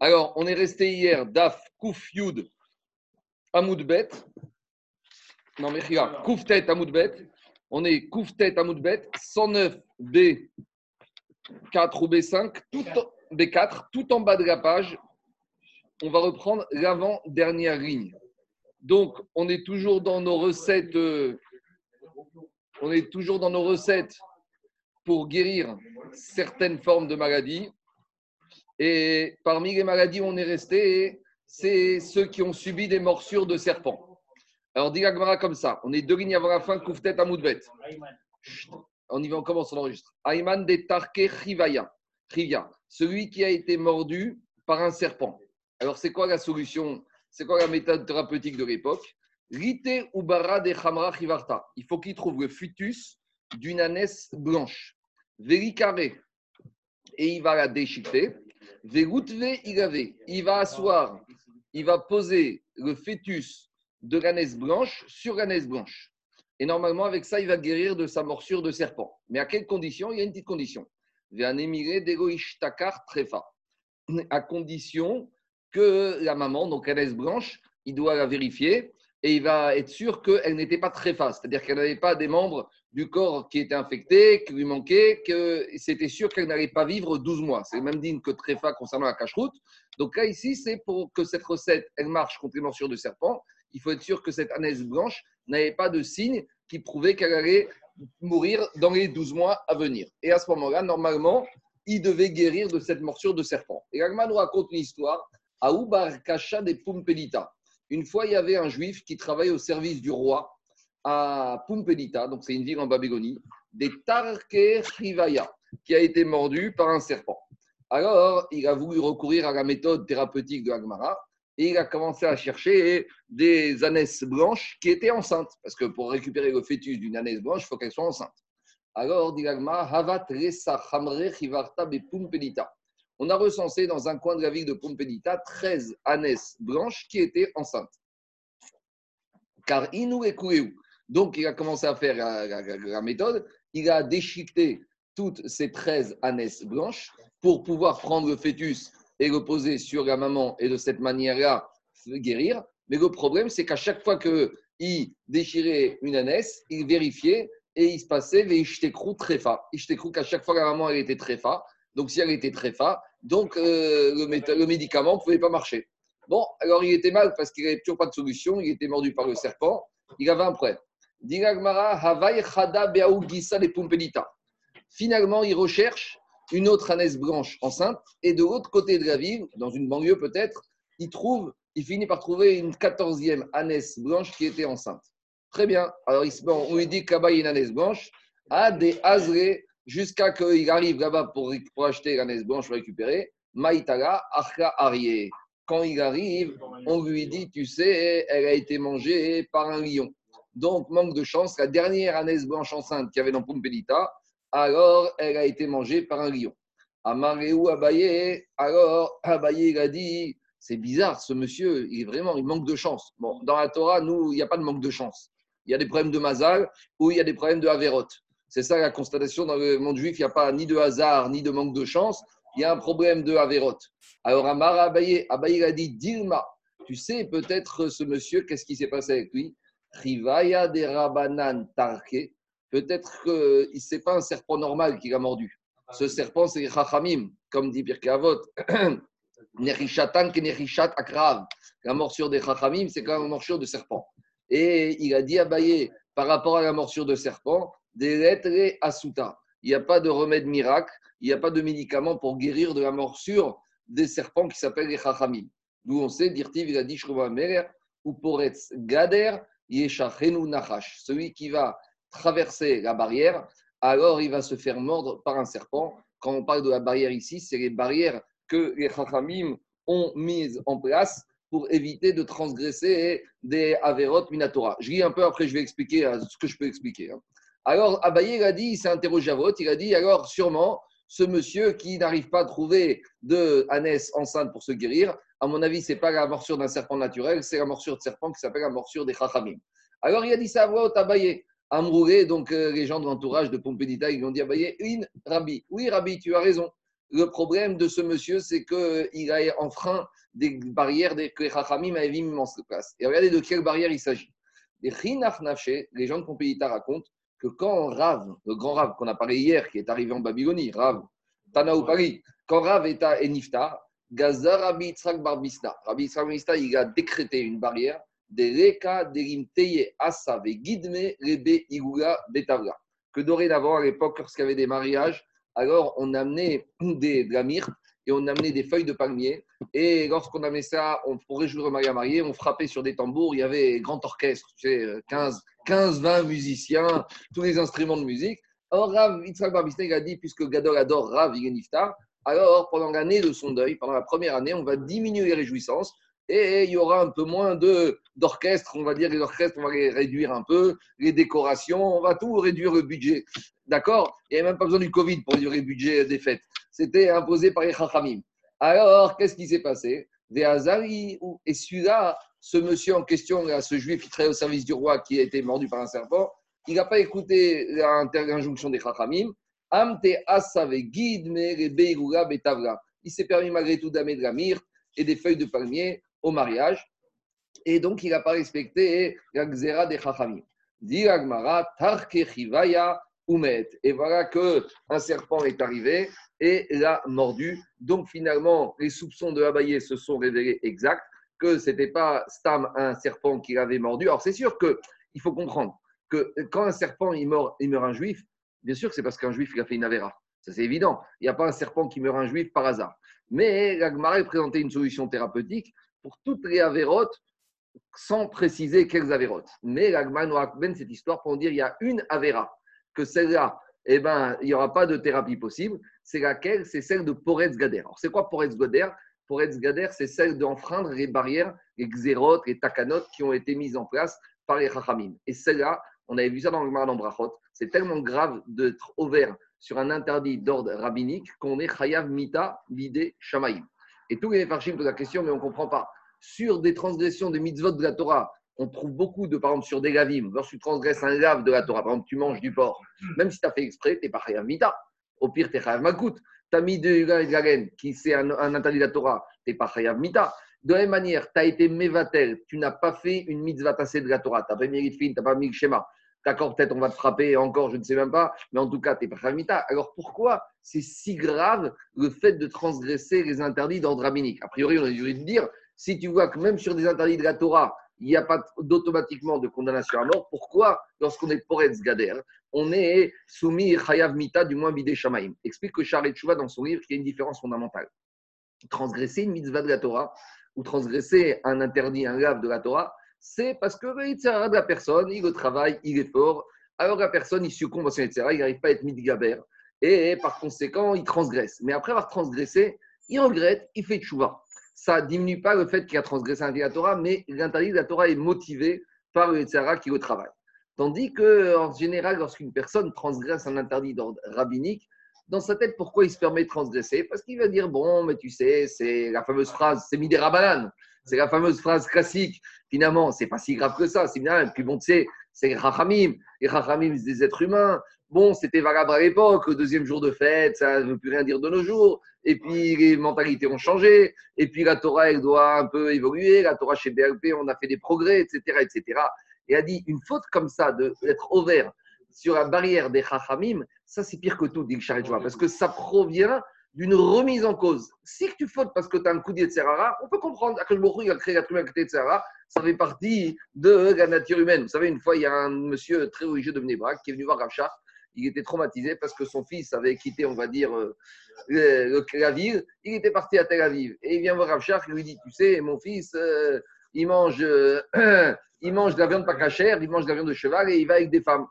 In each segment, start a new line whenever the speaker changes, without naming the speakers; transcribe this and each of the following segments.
Alors, on est resté hier, Daf, Kouf, Yud, Amoudbet. Non, mais regarde, Kouf, Tête, Amoudbet. On est Kouf, Tête, Amoudbet, 109, B, 4 ou B5, tout en, B4, tout en bas de la page. On va reprendre l'avant-dernière ligne. Donc, on est toujours dans nos recettes. euh, on est toujours dans nos recettes pour guérir certaines formes de maladies. Et parmi les maladies où on est resté, c'est ceux qui ont subi des morsures de serpents. Alors, dit comme ça on est deux lignes avant la fin, Kouftet Amoudbet. On y va, on commence, on enregistre. Ayman de Tarke Rivaya. Celui qui a été mordu par un serpent. Alors, c'est quoi la solution? C'est quoi la méthode thérapeutique de l'époque? Rite Ubara de Hamra Rivarta. Il faut qu'il trouve le futus d'une ânesse blanche. Véricaré. Et il va la déchiqueter. Il va asseoir, il va poser le fœtus de l'ânesse blanche sur l'ânesse blanche. Et normalement, avec ça, il va guérir de sa morsure de serpent. Mais à quelles conditions Il y a une petite condition. trefa. À condition que la maman, donc l'ânesse blanche, il doit la vérifier et il va être sûr qu'elle n'était pas tréfa, c'est-à-dire qu'elle n'avait pas des membres du corps qui étaient infectés, qui lui manquaient, que c'était sûr qu'elle n'allait pas vivre 12 mois. C'est même digne que tréfa concernant la cache-route. Donc là, ici, c'est pour que cette recette, elle marche contre les morsures de serpent. Il faut être sûr que cette ânesse blanche n'avait pas de signes qui prouvaient qu'elle allait mourir dans les 12 mois à venir. Et à ce moment-là, normalement, il devait guérir de cette morsure de serpent. Et Agma nous raconte une histoire à Ubar Kasha des Pumpelita. Une fois, il y avait un juif qui travaillait au service du roi à Pumpelita, donc c'est une ville en Babégonie, des Tarke Rivaya, qui a été mordu par un serpent. Alors, il a voulu recourir à la méthode thérapeutique de Agmara et il a commencé à chercher des ânesses blanches qui étaient enceintes. Parce que pour récupérer le fœtus d'une ânesse blanche, il faut qu'elle soit enceinte. Alors, dit Agmara, Havat Resa Be Pumpelita. On a recensé dans un coin de la ville de Pompedita 13 ânesses blanches qui étaient enceintes. Car Inou et. Donc, il a commencé à faire la, méthode. Il a déchiqueté toutes ces 13 ânesses blanches pour pouvoir prendre le fœtus et le poser sur la maman et de cette manière-là guérir. Mais le problème, c'est qu'à chaque fois qu'il déchirait une ânesse, il vérifiait et il se passait ishtekru tréfa. Ishtekru qu'à chaque fois la maman elle était tréfa, donc, si elle était très fa, donc euh, le médicament ne pouvait pas marcher. Bon, alors il était mal parce qu'il n'avait toujours pas de solution. Il était mordu par le serpent. Il avait un problème. Finalement, il recherche une autre ânesse blanche enceinte. Et de l'autre côté de la ville, dans une banlieue peut-être, il trouve, il finit par trouver une quatorzième ânesse blanche qui était enceinte. Très bien. Alors, on lui dit que y a une ânesse blanche. À des Azré, jusqu'à qu'il arrive là-bas pour, pour acheter l'ânesse blanche récupérer. Maïtala, Arka Arié. Quand il arrive, on lui dit, tu sais, elle a été mangée par un lion. Donc, manque de chance, la dernière ânesse blanche enceinte qu'il y avait dans Pompelita, alors elle a été mangée par un lion. Amaréou Abaye, alors Abaye il a dit, c'est bizarre, ce monsieur, il est vraiment, il manque de chance. Bon, dans la Torah, nous, il n'y a pas de manque de chance. Il y a des problèmes de Mazal ou il y a des problèmes de Averot. C'est ça la constatation dans le monde juif, il n'y a pas ni de hasard, ni de manque de chance, il y a un problème de Averot. Alors Amar Abaye, Abaye a dit, Dilma, tu sais peut-être ce monsieur, qu'est-ce qui s'est passé avec lui? Rivaya de Rabanan Tarke, peut-être que ce n'est pas un serpent normal qui l'a mordu. Ce serpent, c'est Chachamim, comme dit Pirkei Avot. Ke Akrav. La morsure des Chachamim, c'est quand même une morsure de serpent. Et il a dit à Baye, par rapport à la morsure de serpent, des lettres asuta. Il n'y a pas de remède miracle, il n'y a pas de médicament pour guérir de la morsure des serpents qui s'appellent les Chachamim. D'où on sait, Dirtiv, il a dit Shruva Merer, ou Poretz Gader, Nachash. Celui qui va traverser la barrière, alors il va se faire mordre par un serpent. Quand on parle de la barrière ici, c'est les barrières que les Chachamim ont mises en place pour éviter de transgresser des Averot Minatora. Je lis un peu, après je vais expliquer euh, ce que je peux expliquer. hein. Alors Abaye, il dit, s'est interrogé à vote, il a dit, alors sûrement, ce monsieur qui n'arrive pas à trouver de ânesse enceinte pour se guérir, à mon avis, ce n'est pas la morsure d'un serpent naturel, c'est la morsure de serpent qui s'appelle la morsure des Chachamim. Alors il a dit ça à voix haute. Amroulé, donc euh, les gens de l'entourage de Pompédita, ils lui ont dit Abaye, une Rabbi. Oui, Rabbi, tu as raison. Le problème de ce monsieur, c'est qu'il a enfreint des barrières que les Chachamim avaient mis en place. Et regardez de quelle barrière il s'agit. Les les gens de Pompéita racontent que quand Rav, le grand Rav qu'on a parlé hier, qui est arrivé en Babylonie, Rav, Tanaou Paris, quand Rav est à Eniftar, Gazar Rabbi Yitzhak Barbista, Rabbi Yitzhak Barbista, il a décrété une barrière des Reka, Derimteye, Asa, Gidme, Rebe, Igula, Betavla. Que dorénavant, à l'époque, lorsqu'il y avait des mariages, alors on amenait des, de la myrte et on amenait des feuilles de palmier. Et lorsqu'on amenait ça, on, pour réjouir le mari à marier, on frappait sur des tambours. Il y avait grand orchestre, tu sais, 15, 15, 20 musiciens, tous les instruments de musique. Alors Rav Yitzhak Barbista, a dit, puisque Gadol adore Rav Niftar, alors pendant l'année de son deuil, pendant la première année, on va diminuer les réjouissances et il y aura un peu moins d'orchestre, on va dire les orchestres, on va les réduire un peu, les décorations, on va tout réduire le budget. D'accord? Il n'y avait même pas besoin du Covid pour réduire le budget des fêtes. C'était imposé par les Chachamim. Alors, qu'est-ce qui s'est passé? Des Hazari, et celui-là, ce monsieur en question, ce juif qui travaillait au service du roi qui a été mordu par un serpent, il n'a pas écouté l'injonction des Chachamim. Amte asave guide betavla. Il s'est permis malgré tout d'amener de la myrte et des feuilles de palmier au mariage. Et donc, il n'a pas respecté la xéra des Chachamim. Diragmara, tarke chivaya umet. Et voilà que un serpent est arrivé et l'a mordu. Donc, finalement, les soupçons de Abaye se sont révélés exacts, que ce n'était pas Stam, un serpent qui l'avait mordu. Alors, c'est sûr qu'il faut comprendre que quand un serpent il meurt, il meurt un juif, bien sûr c'est parce qu'un juif il a fait une avéra. Ça, c'est évident. Il n'y a pas un serpent qui meurt un juif par hasard. Mais l'Agmara présentait une solution thérapeutique pour toutes les avérotes sans préciser quelles avérotes. Mais l'Agmara nous raconte cette histoire pour dire qu'il y a une avéra, que celle-là, eh ben, il n'y aura pas de thérapie possible. C'est laquelle? C'est celle de Poretz Gader. Alors, c'est quoi Poretz Gader? Poretz Gader, c'est celle d'enfreindre les barrières, les xérotes, les takanotes qui ont été mises en place par les chachamim. Et celle-là, on avait vu ça dans le Mar Brachot, c'est tellement grave d'être ouvert sur un interdit d'ordre rabbinique qu'on est chayav mita vide shamaim. Et tous les farshim posent la question, mais on ne comprend pas. Sur des transgressions des mitzvot de la Torah, on trouve beaucoup de, par exemple, sur des lavim, lorsque tu transgresses un lave de la Torah, par exemple, tu manges du porc, même si tu as fait exprès, tu n'es pas chayav mita. Au pire, tu es chayav makout. Tu as mis de la qui c'est un, interdit de la Torah, tu n'es pas chayav mita. De la même manière, tu as été mévatel, tu n'as pas fait une mitzvah tassée de la Torah, tu n'as pas mis tu n'as pas mis le schéma. D'accord, peut-être on va te frapper encore, je ne sais même pas, mais en tout cas, tu n'es pas Khamita. Alors pourquoi c'est si grave le fait de transgresser les interdits d'ordre rabbinique? A priori, on a dû dire, si tu vois que même sur des interdits de la Torah, il n'y a pas d'automatiquement de condamnation à mort, pourquoi, lorsqu'on est Poretz Gader, on est soumis Chayav Mita, du moins Bidé Shamaim? Explique que Charles Chouva, dans son livre, qu'il y a une différence fondamentale. Transgresser une mitzvah de la Torah ou transgresser un interdit, un lave de la Torah, c'est parce que le de la personne, il travaille, il est fort. Alors la personne, il succombe à son il n'arrive pas à être midgaber. Et par conséquent, il transgresse. Mais après avoir transgressé, il regrette, il fait tchouva. Ça ne diminue pas le fait qu'il a transgressé un de la Torah, mais l'interdit de la Torah est motivé par le Yetzirah qui le travaille. Tandis que, en général, lorsqu'une personne transgresse un interdit d'ordre rabbinique, dans sa tête, pourquoi il se permet de transgresser Parce qu'il va dire Bon, mais tu sais, c'est la fameuse phrase, c'est Midera c'est la fameuse phrase classique. Finalement, c'est pas si grave que ça. C'est bien. Et puis bon, tu sais, c'est Rachamim. Les Rachamim, c'est des êtres humains. Bon, c'était valable à l'époque. Deuxième jour de fête, ça ne veut plus rien dire de nos jours. Et puis les mentalités ont changé. Et puis la Torah, elle doit un peu évoluer. La Torah chez BLP, on a fait des progrès, etc., etc. Et a dit une faute comme ça, d'être ouvert sur la barrière des Chachamim, ça c'est pire que tout, dit le parce que ça provient d'une remise en cause. Si tu fautes parce que tu as un coup de Serara, on peut comprendre. que a créé la de Serara, ça fait partie de la nature humaine. Vous savez, une fois, il y a un monsieur très religieux de Mnebrak qui est venu voir Rav Il était traumatisé parce que son fils avait quitté, on va dire, euh, la ville. Il était parti à Tel Aviv. Et il vient voir Rav il lui dit Tu sais, mon fils, euh, il, mange, euh, il mange de la viande pas cachère, il mange de la viande de cheval et il va avec des femmes.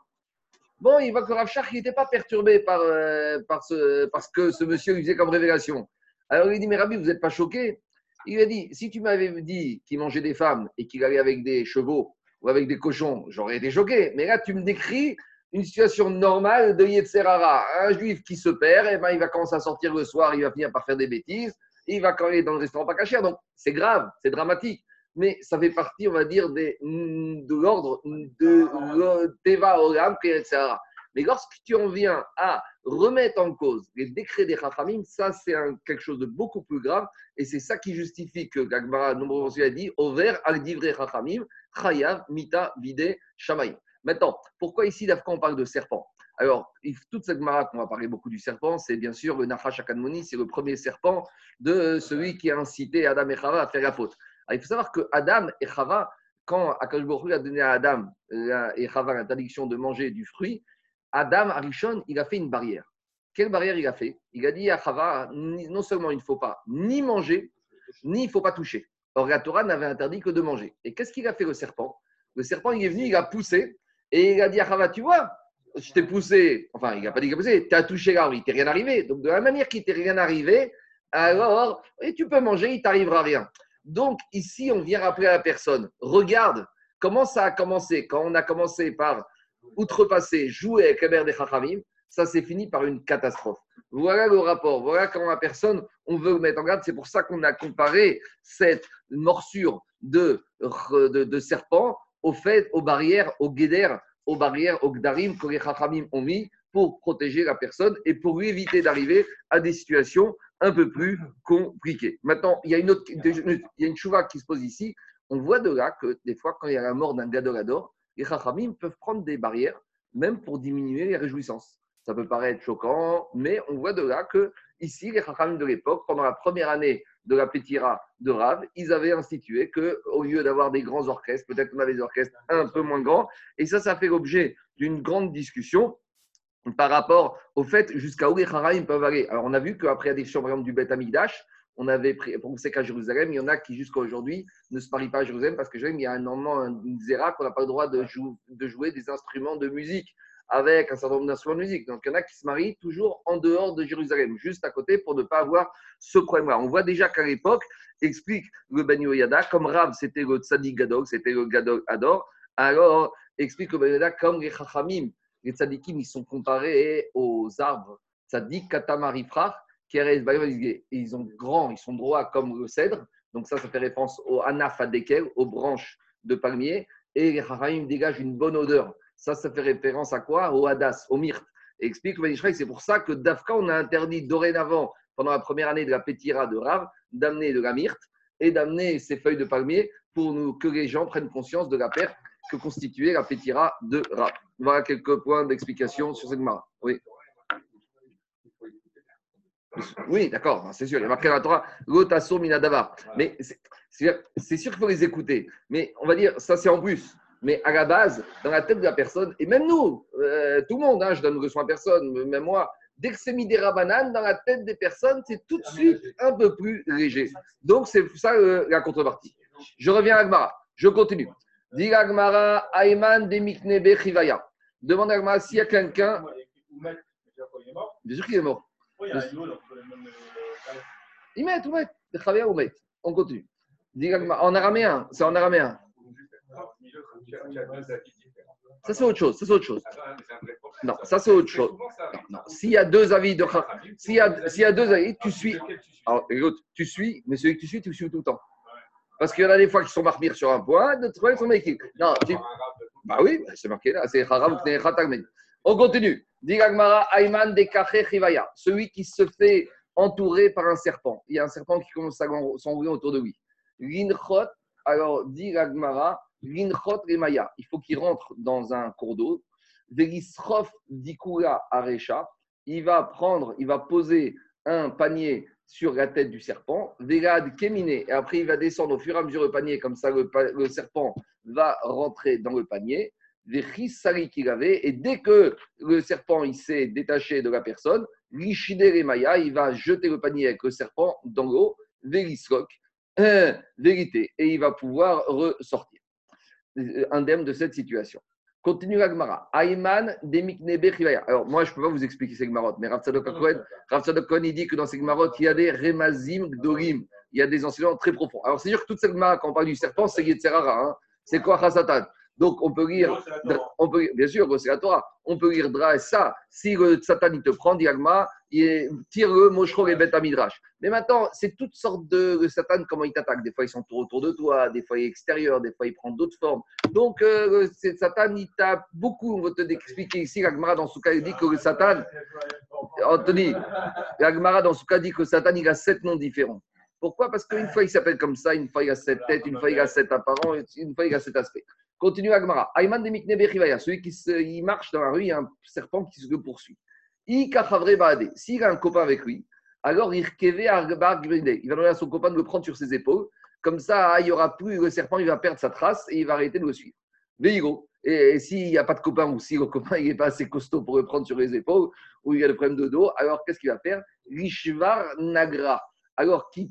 Bon, il voit que Rav n'était pas perturbé par, euh, par, ce, parce que ce monsieur lui faisait comme révélation. Alors il dit, mais Rabbi, vous n'êtes pas choqué? Il lui a dit, si tu m'avais dit qu'il mangeait des femmes et qu'il allait avec des chevaux ou avec des cochons, j'aurais été choqué. Mais là, tu me décris une situation normale de Yetzerara. Un juif qui se perd, et eh ben, il va commencer à sortir le soir, il va finir par faire des bêtises, il va quand aller dans le restaurant pas caché. Donc, c'est grave, c'est dramatique mais ça fait partie, on va dire, de l'ordre de Teva Olam. Mais lorsque tu en viens à remettre en cause les décrets des Chachamim, ça c'est quelque chose de beaucoup plus grave et c'est ça qui justifie que Gagmara, nombreux a dit Over al divrei Chachamim, Chayav, Mita, Vide, Shamaim. Maintenant, pourquoi ici, quand on parle de serpent? Alors, toute cette mara qu'on va parler beaucoup du serpent, c'est bien sûr le Nachash Akadmoni, c'est le premier serpent de celui qui a incité Adam et Chava à faire la faute. Il faut savoir que Adam et Chava, quand Akash a donné à Adam et Chava l'interdiction de manger du fruit, Adam, Arishon, il a fait une barrière. Quelle barrière il a fait? Il a dit à Chava, non seulement il ne faut pas ni manger, ni il ne faut pas toucher. Or, la Torah n'avait interdit que de manger. Et qu'est-ce qu'il a fait le serpent? Le serpent, il est venu, il a poussé, et il a dit à Chava, tu vois, je t'ai poussé, enfin, il n'a pas dit qu'il a poussé, tu as touché l'arbre, il t'est rien arrivé. Donc, de la manière qu'il t'est rien arrivé, alors, tu peux manger, il t'arrivera rien. Donc, ici, on vient rappeler à la personne, regarde comment ça a commencé. Quand on a commencé par outrepasser, jouer avec la mère des Chachamim, ça s'est fini par une catastrophe. Voilà le rapport. Voilà comment la personne, on veut mettre en garde. C'est pour ça qu'on a comparé cette morsure de, serpent au fait, aux barrières, aux guédères aux barrières, aux gdarim que les chachamim ont mis pour protéger la personne et pour éviter d'arriver à des situations un peu plus compliquées. Maintenant, il y a une autre, il y a une chouva qui se pose ici. On voit de là que des fois, quand il y a la mort d'un gadolador, les chachamim peuvent prendre des barrières, même pour diminuer les réjouissances. Ça peut paraître choquant, mais on voit de là que ici, les chachamim de l'époque, pendant la première année de la Pétira de Rav, ils avaient institué qu'au lieu d'avoir des grands orchestres, peut-être qu'on a des orchestres un peu moins grands. Et ça, ça fait l'objet d'une grande discussion par rapport au fait jusqu'à où les Charaïm peuvent aller. Alors, on a vu qu'après la par exemple, du Beth Amigdash, on avait pris, pour qu'à Jérusalem, il y en a qui jusqu'à aujourd'hui ne se parient pas à Jérusalem parce que Jérusalem, il y a un moment, une zéra qu'on n'a pas le droit de, jouer des instruments de musique avec un certain nombre d'instruments de musique. Donc, il y en a qui se marient toujours en dehors de Jérusalem, juste à côté, pour ne pas avoir ce problème-là. On voit déjà qu'à l'époque, explique le Ben Yada, comme Rav, c'était le Tzadik Gadol, c'était le Gadol Ador, alors explique le Ben Yada, comme les Chachamim, les Tzadikim, ils sont comparés aux arbres. Tzadik Katamarifrach, qui ils sont grands, ils sont droits comme le cèdre. Donc, ça, ça fait référence au Anaf Adekel, aux branches de palmier. Et les Chachamim dégagent une bonne odeur. Ça, ça fait référence à quoi? Au hadas, au myrte. Et explique le c'est pour ça que d'Afka, on a interdit dorénavant, pendant la première année de la pétira de Rav, d'amener de la myrte et d'amener ces feuilles de palmier pour que les gens prennent conscience de la perte que constituait la pétira de Rav. Voilà quelques points d'explication sur cette mara. Oui. Oui, d'accord, c'est sûr. Il y a marqué dans la Torah, minadava. Mais c'est sûr qu'il faut les écouter. Mais on va dire, ça c'est en plus. Mais à la base, dans la tête de la personne, et même nous, euh, tout le monde, hein, je donne leçon à personne, même moi, dès que c'est mis des rabananes dans la tête des personnes, c'est tout de suite un peu plus léger. Donc, c'est ça euh, la contrepartie. Je reviens à Agmara. Je continue. Dis Agmara, Ayman Demiknebe Chivaya. Demande à Agmara s'il y a quelqu'un. Bien sûr qu'il est mort. Il met, ou met. On continue. En araméen, c'est en araméen. Ça, c'est autre chose. Ça, c'est autre chose. Non, ça, c'est autre chose. Non, S'il y a deux avis de s'il y, a, s'il y a deux avis, tu suis. Alors, tu suis, mais celui que tu suis, tu suis tout le temps. Parce qu'il y en a des fois qui sont marqués sur un point, d'autres fois qui sont marqués. Non, tu... Bah oui, c'est marqué là. C'est On continue. Digagmara Ayman de Chivaya. Celui qui se fait entourer par un serpent. Il y a un serpent qui commence à s'enrouler autour de lui. Linchot, alors dit Linchot Remaya, il faut qu'il rentre dans un cours d'eau. Velisrof Dikula Arecha, il va prendre, il va poser un panier sur la tête du serpent. Vegad Kemine, et après il va descendre au fur et à mesure le panier, comme ça le, serpent va rentrer dans le panier. Qu'il avait, et dès que le serpent s'est détaché de la personne, Remaya, il va jeter le panier avec le serpent dans l'eau. Velisrok, vérité, et il va pouvoir ressortir indemne de cette situation. Continue la Gemara. Ayman Alors, moi, je ne peux pas vous expliquer ces Gemarot, mais Rav Cohen, il dit que dans ces Gemarot, il y a des Remazim Gdorim. Il y a des enseignements très profonds. Alors, c'est sûr que toute cette Gemara, quand on parle du serpent, c'est Yetzerara. Hein. C'est quoi Chasatan? Donc, on peut lire, on peut, bien sûr, c'est la Torah. On peut lire Dra ça. Si le Satan il te prend, Diagma, tire-le, Moshro et Bet Midrash. Mais maintenant, c'est toutes sortes de, Satan, comment il t'attaque. Des fois, ils sont autour de toi, des fois, il est extérieur, des fois, il prend d'autres formes. Donc, euh, Satan, il t'a beaucoup, on va te expliquer ici, l'Agmara dans ce cas, il dit que le Satan, Anthony, l'Agmara dans ce cas dit que Satan, il a sept noms différents. Pourquoi? Parce qu'une fois il s'appelle comme ça, une fois il a sept têtes, une fois il a sept apparents, une fois il a sept aspects. Continue Agmara. Ayman de celui qui il marche dans la rue, il y a un serpent qui se le poursuit. S'il a un copain avec lui, alors il va demander à son copain de le prendre sur ses épaules. Comme ça, il n'y aura plus le serpent, il va perdre sa trace et il va arrêter de le suivre. Veigo. Et, s'il n'y a pas de copain ou si le copain n'est pas assez costaud pour le prendre sur les épaules, ou il y a le problème de dos, alors qu'est-ce qu'il va faire? Rishvar Nagra alors qui,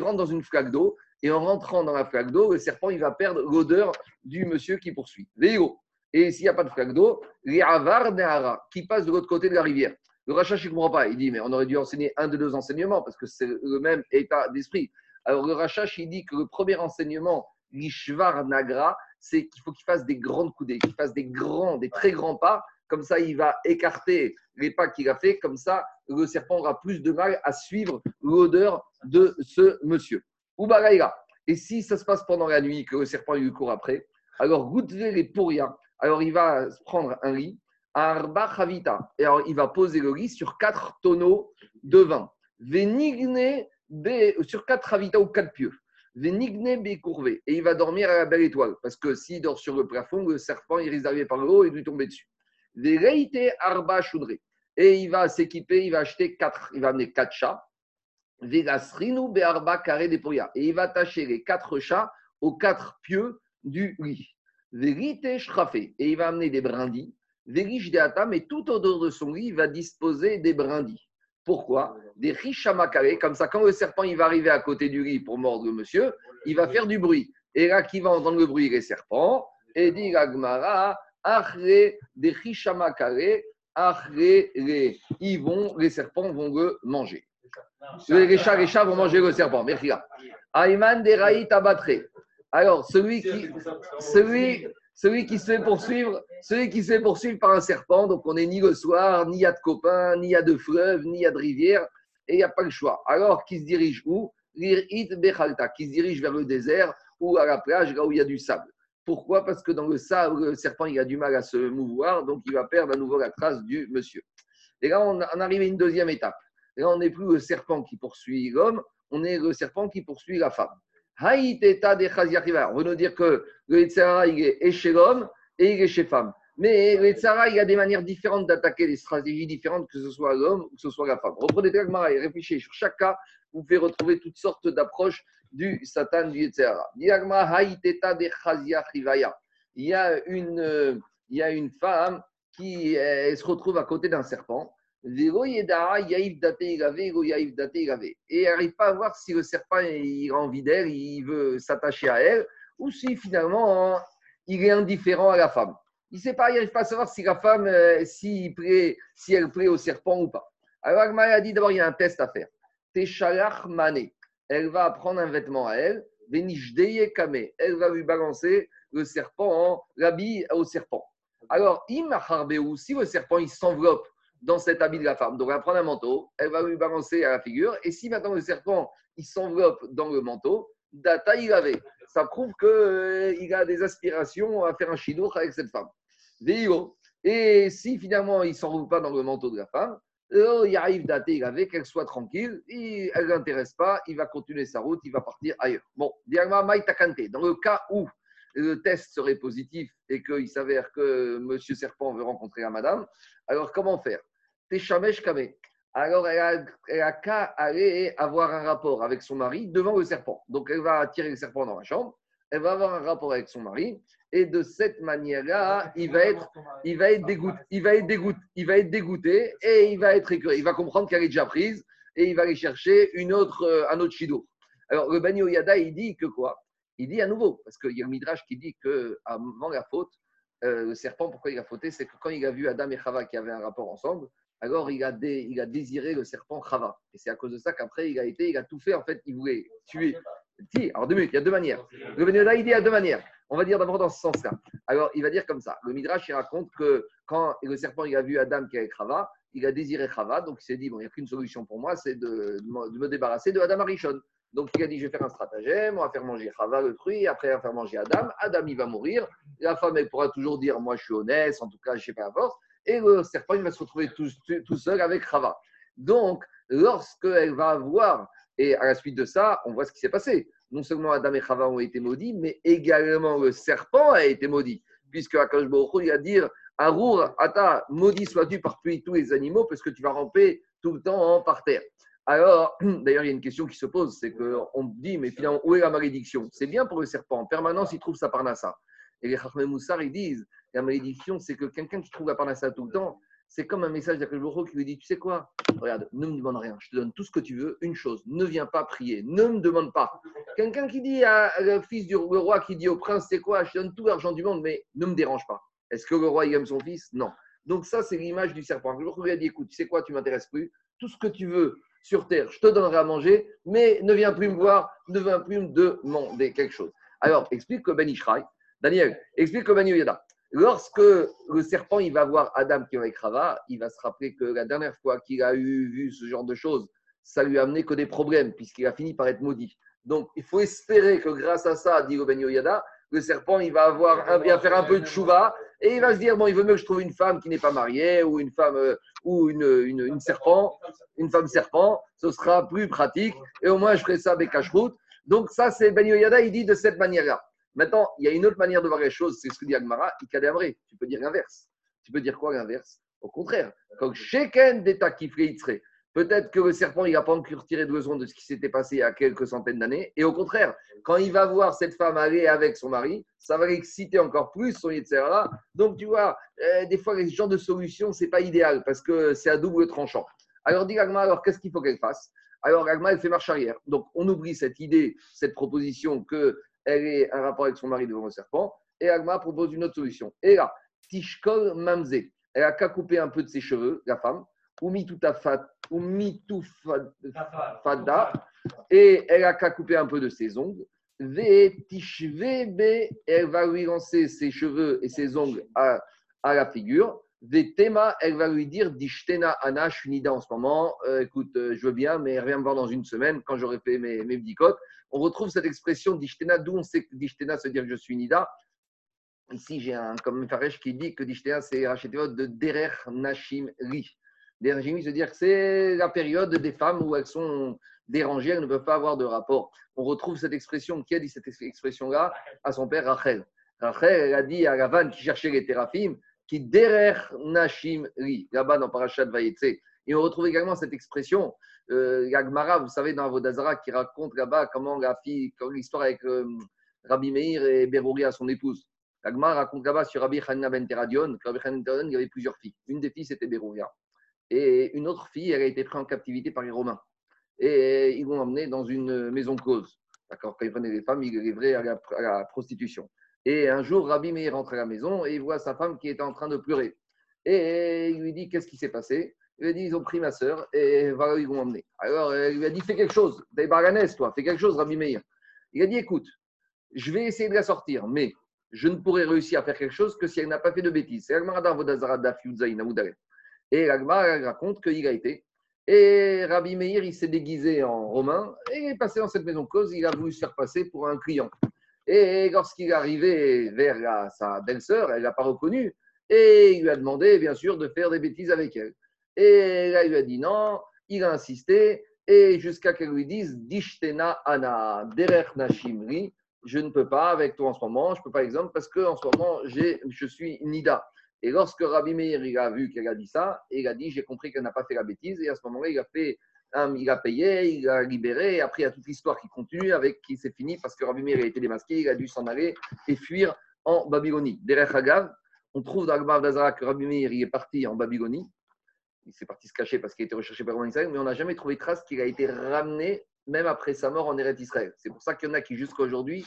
rentre dans une flaque d'eau, et en rentrant dans la flaque d'eau, le serpent il va perdre l'odeur du monsieur qui poursuit. Et s'il n'y a pas de flaque d'eau, avar Nehara, qui passe de l'autre côté de la rivière. Le rachat, je ne comprend pas. Il dit, mais on aurait dû enseigner un de deux enseignements parce que c'est le même état d'esprit. Alors le rachat, il dit que le premier enseignement, l'Ishvar Nagra, c'est qu'il faut qu'il fasse des grandes coudées, qu'il fasse des grands, des très grands pas comme ça, il va écarter les pas qu'il a fait. Comme ça, le serpent aura plus de mal à suivre l'odeur de ce monsieur. Ou Et si ça se passe pendant la nuit, que le serpent lui court après, alors goûtez les pourriens. Alors il va prendre un lit, arba chavita. Et alors il va poser le lit sur quatre tonneaux de vin. Vénigne sur quatre chavita ou quatre pieux. Vénigne courvé. Et il va dormir à la belle étoile. Parce que s'il dort sur le plafond, le serpent il risque d'arriver par le haut et de lui tomber dessus. Arba Et il va s'équiper, il va acheter quatre, il va amener quatre chats. Vegasrinu Bearba Carré des Et il va attacher les quatre chats aux quatre pieux du lit. Vérité Shrafé. Et il va amener des brindilles. Vérish de Atam. Et tout autour de son lit, il va disposer des brindilles. Pourquoi? Des carré. Comme ça, quand le serpent il va arriver à côté du lit pour mordre le monsieur, il va faire du bruit. Et là, qui va entendre le bruit? Les serpents. Et dit Gagmara, des Chishama Kare, les. Ils vont, les serpents vont le manger. Les chats, les chats vont manger le serpent. Merci. Ayman Deraï Tabatre. Alors, celui qui, celui, celui qui se fait poursuivre, celui qui se fait poursuivre par un serpent, donc on n'est ni le soir, ni à de copains, ni à de fleuves, ni à de rivières, et il n'y a pas le choix. Alors, qui se dirige où? L'Ir'it Bechalta, qui se dirige vers le désert ou à la plage, là où il y a du sable. Pourquoi? Parce que dans le sable, le serpent il a du mal à se mouvoir, donc il va perdre à nouveau la trace du monsieur. Et là, on, arrive à une deuxième étape. Là, on n'est plus le serpent qui poursuit l'homme, on est le serpent qui poursuit la femme. On veut nous dire que le Yitzhara, il est chez l'homme et il est chez femme. Mais le Yitzhara, il a des manières différentes d'attaquer, des stratégies différentes, que ce soit l'homme ou que ce soit la femme. Reprenez le et réfléchissez sur chaque cas, vous pouvez retrouver toutes sortes d'approches du Satan du. Il y a une, il y a une femme qui se retrouve à côté d'un serpent. Et elle n'arrive pas à voir si le serpent il a envie d'elle, il veut s'attacher à elle, ou si finalement il est indifférent à la femme. Il sait pas, il n'arrive pas à savoir si la femme, euh, si, plaît, elle plaît au serpent ou pas. Alors a dit d'abord il y a un test à faire. Elle va prendre un vêtement à elle, elle va lui balancer le serpent, l'habit au serpent. Alors, si le serpent il s'enveloppe dans cet habit de la femme, donc elle va prendre un manteau, elle va lui balancer à la figure, et si maintenant le serpent il s'enveloppe dans le manteau, data il avait. Ça prouve qu'il euh, a des aspirations à faire un chinois avec cette femme. Et si finalement il ne s'enveloppe pas dans le manteau de la femme, il arrive daté avec, qu'elle soit tranquille, elle ne l'intéresse pas, il va continuer sa route, il va partir ailleurs. Bon, dans le cas où le test serait positif et qu'il s'avère que M. Serpent veut rencontrer la madame, alors comment faire? Alors elle a, qu'à aller avoir un rapport avec son mari devant le serpent. Donc elle va tirer le serpent dans la chambre, elle va avoir un rapport avec son mari, et de cette manière-là, il va être, il va être dégoûté, il va être dégoûté, il va être dégoûté et il va être écœuré. Il va comprendre qu'elle est déjà prise et il va aller chercher une autre, euh, un autre chido. Alors le Bani Yada, il dit que quoi? Il dit à nouveau, parce qu'il y a le Midrash qui dit qu'avant la faute, euh, le serpent, pourquoi il a fauté? C'est que quand il a vu Adam et Chava qui avaient un rapport ensemble, alors il a, il a désiré le serpent Chava. Et c'est à cause de ça qu'après, il a été, il a tout fait, en fait, il voulait tuer. Si, alors deux minutes, il y a deux manières. Le Bani Yada, il dit à deux manières. On va dire d'abord dans ce sens-là. Alors, il va dire comme ça. Le Midrash, il raconte que quand le serpent il a vu Adam qui avait Chava, il a désiré Chava, donc il s'est dit, bon, il n'y a qu'une solution pour moi, c'est de, me débarrasser de Adam Arishon. Donc il a dit, je vais faire un stratagème, on va faire manger Chava le fruit, après on va faire manger Adam. Adam, il va mourir. La femme, elle pourra toujours dire, moi je suis honnête, en tout cas, je ne sais pas la force. Et le serpent, il va se retrouver tout, tout seul avec Chava. Donc, lorsqu'elle va avoir, et à la suite de ça, on voit ce qui s'est passé. Non seulement Adam et Chava ont été maudits, mais également le serpent a été maudit. Puisque Akash il va dire Arour, Ata, maudit sois-tu parmi tous les animaux, parce que tu vas ramper tout le temps par terre. Alors, d'ailleurs, il y a une question qui se pose c'est qu'on dit, mais finalement, où est la malédiction? C'est bien pour le serpent, en permanence, il trouve sa parnassa. Et les Chachmé Moussar, ils disent la malédiction, c'est que quelqu'un qui trouve la parnassa tout le temps, c'est comme un message d'Akash qui lui dit Tu sais quoi? Regarde, ne me demande rien, je te donne tout ce que tu veux. Une chose, ne viens pas prier, ne me demande pas. Quelqu'un qui dit à le fils du roi qui dit au prince C'est quoi? Je te donne tout l'argent du monde, mais ne me dérange pas. Est-ce que le roi aime son fils? Non. Donc, ça, c'est l'image du serpent. Roi lui a dit Écoute, tu sais quoi Tu m'intéresses plus. Tout ce que tu veux sur terre, je te donnerai à manger, mais ne viens plus me voir, ne viens plus me demander quelque chose. Alors, explique que Ben Ishraï, Daniel, explique que Ben Yada. Lorsque le serpent il va voir Adam qui est avec Rava, il va se rappeler que la dernière fois qu'il a eu vu ce genre de choses, ça lui a amené que des problèmes, puisqu'il a fini par être maudit. Donc, il faut espérer que grâce à ça, dit Ben Yada, le serpent il va, avoir un, faire un peu de chouva et il va se dire bon, il veut mieux que je trouve une femme qui n'est pas mariée ou une femme euh, ou une, une, serpent, une femme serpent, ce sera plus pratique et au moins je ferai ça avec cache-route. Donc, ça, c'est Ben Yada, il dit de cette manière-là. Maintenant, il y a une autre manière de voir les choses, c'est ce que dit Agmara, Tu peux dire l'inverse. Tu peux dire quoi l'inverse? Au contraire, comme Sheken d'État qui Peut-être que le serpent, il n'a pas encore tiré de leçon de ce qui s'était passé il y a quelques centaines d'années. Et au contraire, quand il va voir cette femme aller avec son mari, ça va l'exciter encore plus, son etc. Donc, tu vois, euh, des fois, les genres de solutions, ce n'est pas idéal parce que c'est à double tranchant. Alors, dit Agma, alors qu'est-ce qu'il faut qu'elle fasse? Alors, Agma, elle fait marche arrière. Donc, on oublie cette idée, cette proposition que elle est un rapport avec son mari devant le serpent. Et Agma propose une autre solution. Et là, Tishkol Mamze, elle a qu'à couper un peu de ses cheveux, la femme, ou fada, et elle a qu'à couper un peu de ses ongles. Elle va lui lancer ses cheveux et ses ongles à, à la figure. Vetema, elle va lui dire Dishtena Ana, je suis nida en ce moment. Euh, écoute, euh, je veux bien, mais reviens me voir dans une semaine quand j'aurai fait mes, mes On retrouve cette expression Dishtena, d'où on sait que Dishtena se dire que je suis nida. Ici, j'ai un comme Faresh qui dit que Dishtena, c'est Rachetéot de Derer Nashim Ri. Derer Nashim se dire que c'est la période des femmes où elles sont dérangées, elles ne peuvent pas avoir de rapport. On retrouve cette expression, qui a dit cette expression-là À son père Rachel. Rachel, elle a dit à la vanne qui cherchait les théraphim qui derer nashim ri, là-bas dans Parashat Vayetse. Et on retrouve également cette expression, euh, vous savez, dans Avodazara, qui raconte là-bas comment la fille, l'histoire avec euh, Rabbi Meir et Berouria, son épouse. Yagmara raconte là-bas sur Rabbi Hanina Ben Teradion, que Rabbi Ben il y avait plusieurs filles. Une des filles, c'était Berouria. Et une autre fille, elle a été prise en captivité par les Romains. Et ils l'ont emmenée dans une maison cause. D'accord Quand ils prenaient les femmes, ils les livraient à la prostitution. Et un jour, Rabbi Meir rentre à la maison et il voit sa femme qui est en train de pleurer. Et il lui dit Qu'est-ce qui s'est passé? Il lui dit Ils ont pris ma sœur et voilà, ils vont emmener. Alors, il lui a dit Fais quelque chose. T'es baranès, toi. Fais quelque chose, Rabbi Meir. Il a dit Écoute, je vais essayer de la sortir, mais je ne pourrai réussir à faire quelque chose que si elle n'a pas fait de bêtises. C'est Et l'Agmar raconte qu'il a été. Et Rabbi Meir, il s'est déguisé en romain et il est passé dans cette maison cause. Il a voulu se faire passer pour un client. Et lorsqu'il est arrivé vers sa belle-sœur, elle ne l'a pas reconnu. Et il lui a demandé, bien sûr, de faire des bêtises avec elle. Et là, il lui a dit non. Il a insisté. Et jusqu'à qu'elle lui dise Dishtena Ana, Derer Nashimri, je ne peux pas avec toi en ce moment. Je ne peux pas, exemple, parce qu'en ce moment, je suis Nida. Et lorsque Rabbi Meir il a vu qu'elle a dit ça, il a dit J'ai compris qu'elle n'a pas fait la bêtise. Et à ce moment-là, il a fait il a payé, il a libéré, et après il y a toute l'histoire qui continue avec qui c'est fini parce que Rabbi Meir a été démasqué, il a dû s'en aller et fuir en Babylonie. Derech Hagav, on trouve dans le d'Azara que Rabbi Meir est parti en Babylonie. Il s'est parti se cacher parce qu'il été recherché par Israël, mais on n'a jamais trouvé trace qu'il a été ramené même après sa mort en Eretz Israël. C'est pour ça qu'il y en a qui jusqu'à aujourd'hui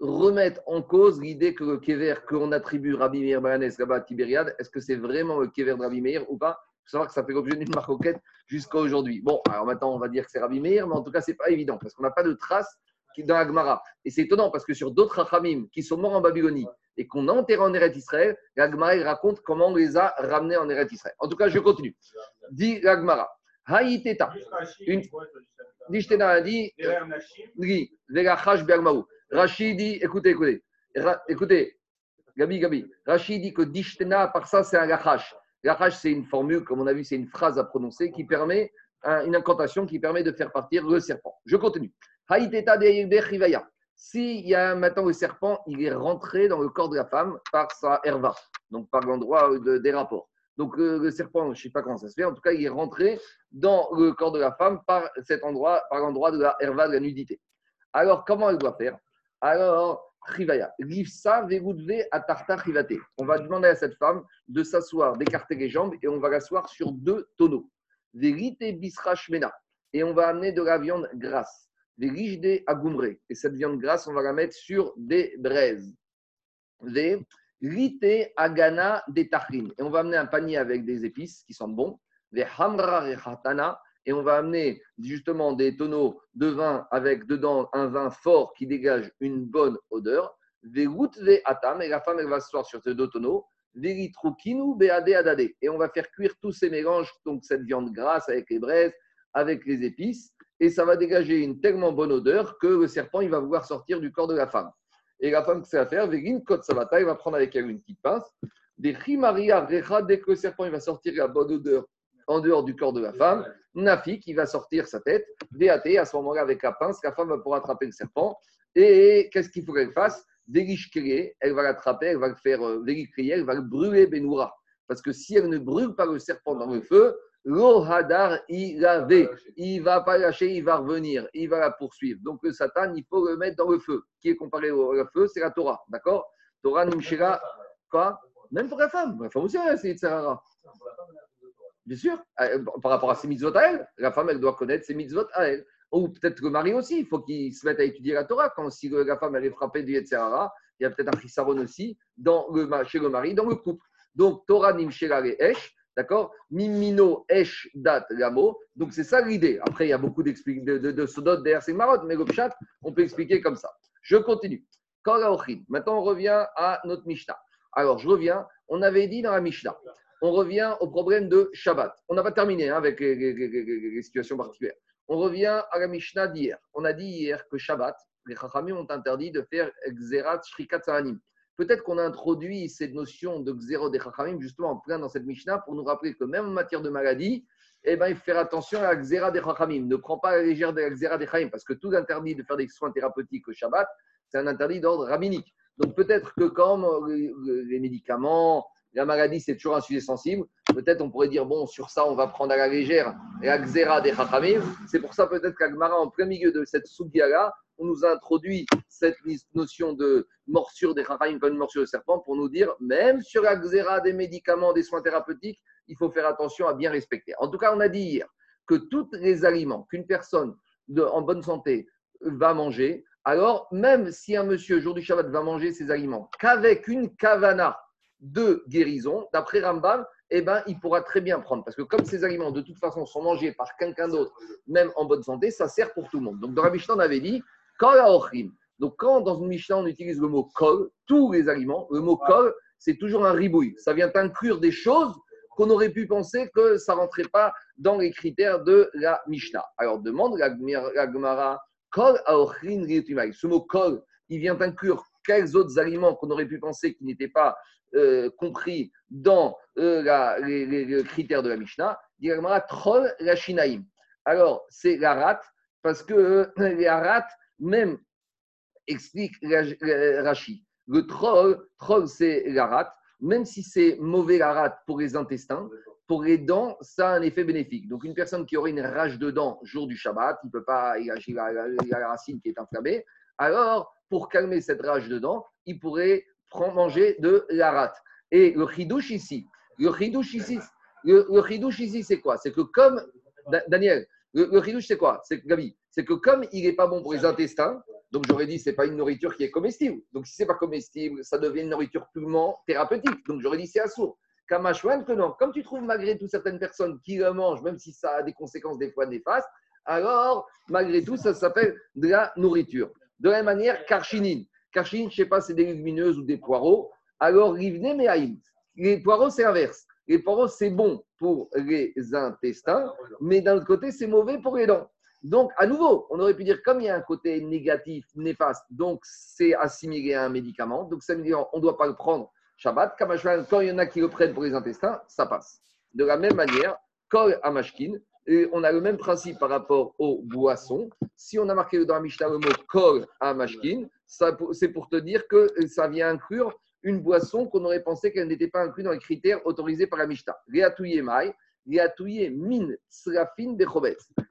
remettent en cause l'idée que le kever qu'on attribue Rabbi Meir Baranes là-bas à Tibériade, est-ce que c'est vraiment le kever de Rabbi Meir ou pas? Faut savoir que ça fait l'objet d'une maroquette jusqu'à aujourd'hui. Bon, alors maintenant, on va dire que c'est Rabbi Meir, mais en tout cas, ce n'est pas évident parce qu'on n'a pas de traces dans Agmara. Et c'est étonnant parce que sur d'autres Rachamim qui sont morts en Babylonie et qu'on a enterré en Eretz Israël, l'Agmara raconte comment on les a ramenés en Eretz Israël. En tout cas, je continue. Dit l'Agmara. Haïteta. Une... Dishtena dit. Rachid dit, écoutez, écoutez, écoutez, Gabi, Gabi, Rachid dit que Dishtena, par ça, c'est un gachash. Gachash, c'est une formule, comme on a vu, c'est une phrase à prononcer qui permet, une incantation qui permet de faire partir le serpent. Je continue. Haïteta de S'il y a maintenant le serpent, il est rentré dans le corps de la femme par sa herva, donc par l'endroit des rapports. Donc le serpent, je ne sais pas comment ça se fait, en tout cas, il est rentré dans le corps de la femme par cet endroit, par l'endroit de la herva, de la nudité. Alors, comment elle doit faire? Alors, Rivaya, Livsa à Tartar Rivate. On va demander à cette femme de s'asseoir, d'écarter les jambes et on va l'asseoir sur deux tonneaux. Vérite Bisrachmena. Et on va amener de la viande grasse. Des Agumre. Et cette viande grasse, on va la mettre sur des braises. Des Agana des Et on va amener un panier avec des épices qui sont bons. Des Hamra et on va amener justement des tonneaux de vin avec dedans un vin fort qui dégage une bonne odeur. Des atam, et la femme elle va se sur ces deux tonneaux. Et on va faire cuire tous ces mélanges, donc cette viande grasse avec les braises, avec les épices, et ça va dégager une tellement bonne odeur que le serpent il va vouloir sortir du corps de la femme. Et la femme, qu'est-ce qu'elle va faire? Kot Savata, il va prendre avec elle une petite pince. Des Recha, dès que le serpent il va sortir la bonne odeur en dehors du corps de la femme, Nafi qui va sortir sa tête, DAT à ce moment-là avec la pince, la femme va pouvoir attraper le serpent. Et qu'est-ce qu'il faut qu'elle fasse? Elle va l'attraper, elle va le faire euh, elle va le brûler Benoura. Parce que si elle ne brûle pas le serpent dans le feu, Hadar, il avait, il va pas lâcher, il va revenir, il va la poursuivre. Donc le Satan, il faut le mettre dans le feu. Qui est comparé au feu, c'est la Torah, d'accord? Torah Nimshira, quoi? Même pour la femme, la femme aussi, c'est Sarah. Bien sûr, euh, par rapport à ses mitzvot à elle, la femme, elle doit connaître ses mitzvot à elle. Ou peut-être le mari aussi, il faut qu'il se mette à étudier la Torah. Quand si la femme, elle est frappée du Yetzerara, il y a peut-être un chisaron aussi dans le, chez le mari, dans le couple. Donc, Torah nim esh, d'accord? Mimino esh dat lamo. Donc, c'est ça l'idée. Après, il y a beaucoup de, de, de sodot derrière ces marottes, mais le on peut expliquer comme ça. Je continue. Maintenant, on revient à notre Mishnah. Alors, je reviens. On avait dit dans la Mishnah on revient au problème de Shabbat. On n'a pas terminé hein, avec les, situations particulières. On revient à la Mishnah d'hier. On a dit hier que Shabbat, les Chachamim ont interdit de faire Xerat Shrikat Sahanim. Peut-être qu'on a introduit cette notion de Xerot des Chachamim justement en plein dans cette Mishnah pour nous rappeler que même en matière de maladie, eh ben, il faut faire attention à la Xera des Chachamim. Ne prends pas la légère de la Xera des Chachamim parce que tout interdit de faire des soins thérapeutiques au Shabbat, c'est un interdit d'ordre rabbinique. Donc peut-être que comme les médicaments, la maladie, c'est toujours un sujet sensible. Peut-être on pourrait dire, bon, sur ça, on va prendre à la légère et à Xera des Chachamim. C'est pour ça peut-être qu'Agmara, en plein milieu de cette Sugia-là, on nous a introduit cette notion de morsure des Chachamim comme une morsure de serpent pour nous dire, même sur la Xera des médicaments, des soins thérapeutiques, il faut faire attention à bien respecter. En tout cas, on a dit hier que tous les aliments qu'une personne en bonne santé va manger, alors même si un monsieur, jour du Shabbat, va manger ces aliments qu'avec une kavana, de guérison, d'après Rambam, eh ben, il pourra très bien prendre. Parce que comme ces aliments, de toute façon, sont mangés par quelqu'un d'autre, même en bonne santé, ça sert pour tout le monde. Donc, dans la Mishnah, on avait dit, donc, quand dans une Mishnah, on utilise le mot kol, tous les aliments, le mot kol, c'est toujours un ribouille. Ça vient inclure des choses qu'on aurait pu penser que ça ne rentrait pas dans les critères de la Mishnah. Alors, demande la, Gemara, kol Ce mot kol, il vient inclure quels autres aliments qu'on aurait pu penser qui n'étaient pas euh, compris dans euh, les, critères de la Mishnah, troll la shinaim. Alors, c'est la rate, parce que euh, la rate, même, explique Rashi. Le troll, troll c'est la rate, même si c'est mauvais la rate pour les intestins, pour les dents, ça a un effet bénéfique. Donc, une personne qui aurait une rage de dents jour du Shabbat, il peut pas, il a, la racine qui est inflammée, alors, pour calmer cette rage de dents, il pourrait manger de la rate. Et le chidouche ici, le chidouche ici, le, le ici, c'est quoi? C'est que comme, Daniel, le, le c'est quoi? C'est Gabi, c'est que comme il n'est pas bon pour les intestins, donc j'aurais dit c'est pas une nourriture qui est comestible. Donc si c'est pas comestible, ça devient une nourriture purement thérapeutique. Donc j'aurais dit c'est assourd. Kamashwan que non. Comme tu trouves malgré tout certaines personnes qui le mangent, même si ça a des conséquences des fois néfastes, alors malgré tout ça s'appelle de la nourriture. De la même manière, karchinin. Karchinin, je ne sais pas, c'est des légumineuses ou des poireaux. Alors, rivne me'aïm. Les poireaux, c'est l'inverse. Les poireaux, c'est bon pour les intestins, mais d'un autre côté, c'est mauvais pour les dents. Donc, à nouveau, on aurait pu dire, comme il y a un côté négatif, néfaste, donc c'est assimilé à un médicament, donc ça veut dire on ne doit pas le prendre Shabbat. Quand il y en a qui le prennent pour les intestins, ça passe. De la même manière, kol amashkin, et on a le même principe par rapport aux boissons. Si on a marqué dans la Mishnah le mot kol amashkin, c'est pour te dire que ça vient inclure une boisson qu'on aurait pensé qu'elle n'était pas inclue dans les critères autorisés par la Mishnah. Mai, min.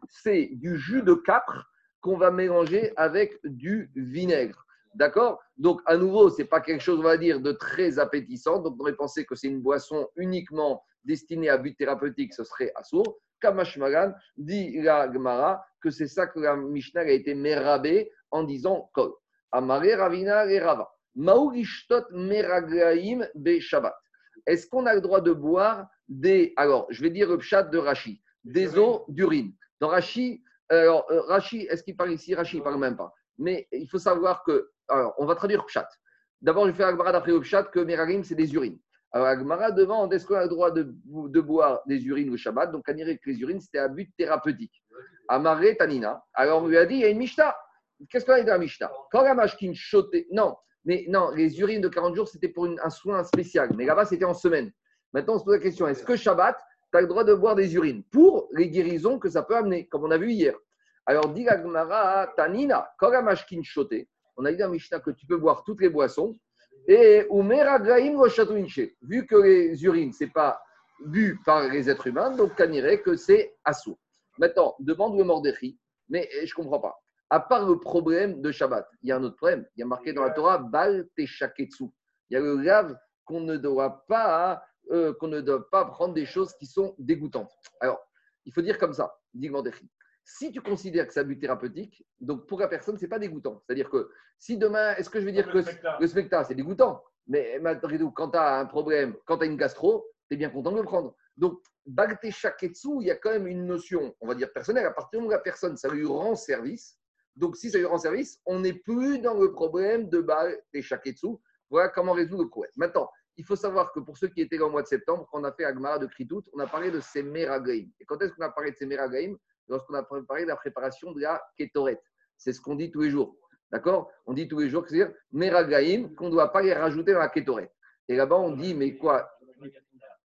C'est du jus de capre qu'on va mélanger avec du vinaigre. D'accord? Donc, à nouveau, ce n'est pas quelque chose, on va dire, de très appétissant. Donc, on aurait pensé que c'est une boisson uniquement destinée à but thérapeutique, ce serait assourd. Kamashmagan dit la Gemara que c'est ça que la Mishnah a été mérabé en disant Kol. Amare Ravina et Rava. meraglaim be Shabbat. Est-ce qu'on a le droit de boire des. Alors, je vais dire le pshat de Rashi, des eaux d'urine? Dans Rashi, alors, euh, Rashi, est-ce qu'il parle ici? Rashi, il ne parle même pas. Mais il faut savoir que alors, on va traduire Pshat. D'abord, je vais faire Agmara d'après le Pshat que Meragim, c'est des urines. Alors, Agmara demande est-ce qu'on a le droit de, boire des urines au Shabbat? Donc, on dirait que les urines, c'était à but thérapeutique. Amaré Tanina. Alors, on lui a dit il y a une Mishnah. Qu'est-ce qu'on a dit dans la Mishnah? Quand la. Non, mais non, les urines de 40 jours, c'était pour un soin spécial. Mais là-bas, c'était en semaine. Maintenant, on se pose la question est-ce que Shabbat, tu as le droit de boire des urines pour les guérisons que ça peut amener, comme on a vu hier? Alors, dit Agmara Tanina, quand la machine chotait, on a dit dans Mishnah que tu peux boire toutes les boissons. Et vu que les urines, ce n'est pas bu par les êtres humains, donc on dirait que c'est assourd. Maintenant, demande le Mordéchi, mais je ne comprends pas. À part le problème de Shabbat, il y a un autre problème. Il y a marqué dans la Torah Bal Teshaketsu. Il y a le grave qu'on ne doit pas euh, qu'on ne doit pas prendre des choses qui sont dégoûtantes. Alors, il faut dire comme ça, dit Mordéchi si tu considères que c'est un but thérapeutique, donc pour la personne, ce n'est pas dégoûtant. C'est-à-dire que si demain, est-ce que je vais dire que le spectacle, c'est dégoûtant Mais quand tu as un problème, quand tu as une gastro, tu es bien content de le prendre. Donc, Bagte Shaketsu, il y a quand même une notion, on va dire personnelle. À partir du moment où la personne, ça lui rend service, donc si ça lui rend service, on n'est plus dans le problème de Bagte Shaketsu. Voilà comment résoudre le problème. Maintenant, il faut savoir que pour ceux qui étaient là au mois de septembre, quand on a fait Agmara de Kritout, on a parlé de ces Meragaim. Et quand est-ce qu'on a parlé de ces Meragaim lorsqu'on a préparé la préparation de la kétorette. C'est ce qu'on dit tous les jours. D'accord? On dit tous les jours que c'est meragaïm, qu'on ne doit pas les rajouter dans la kétorette. Et là-bas, on dit, mais quoi?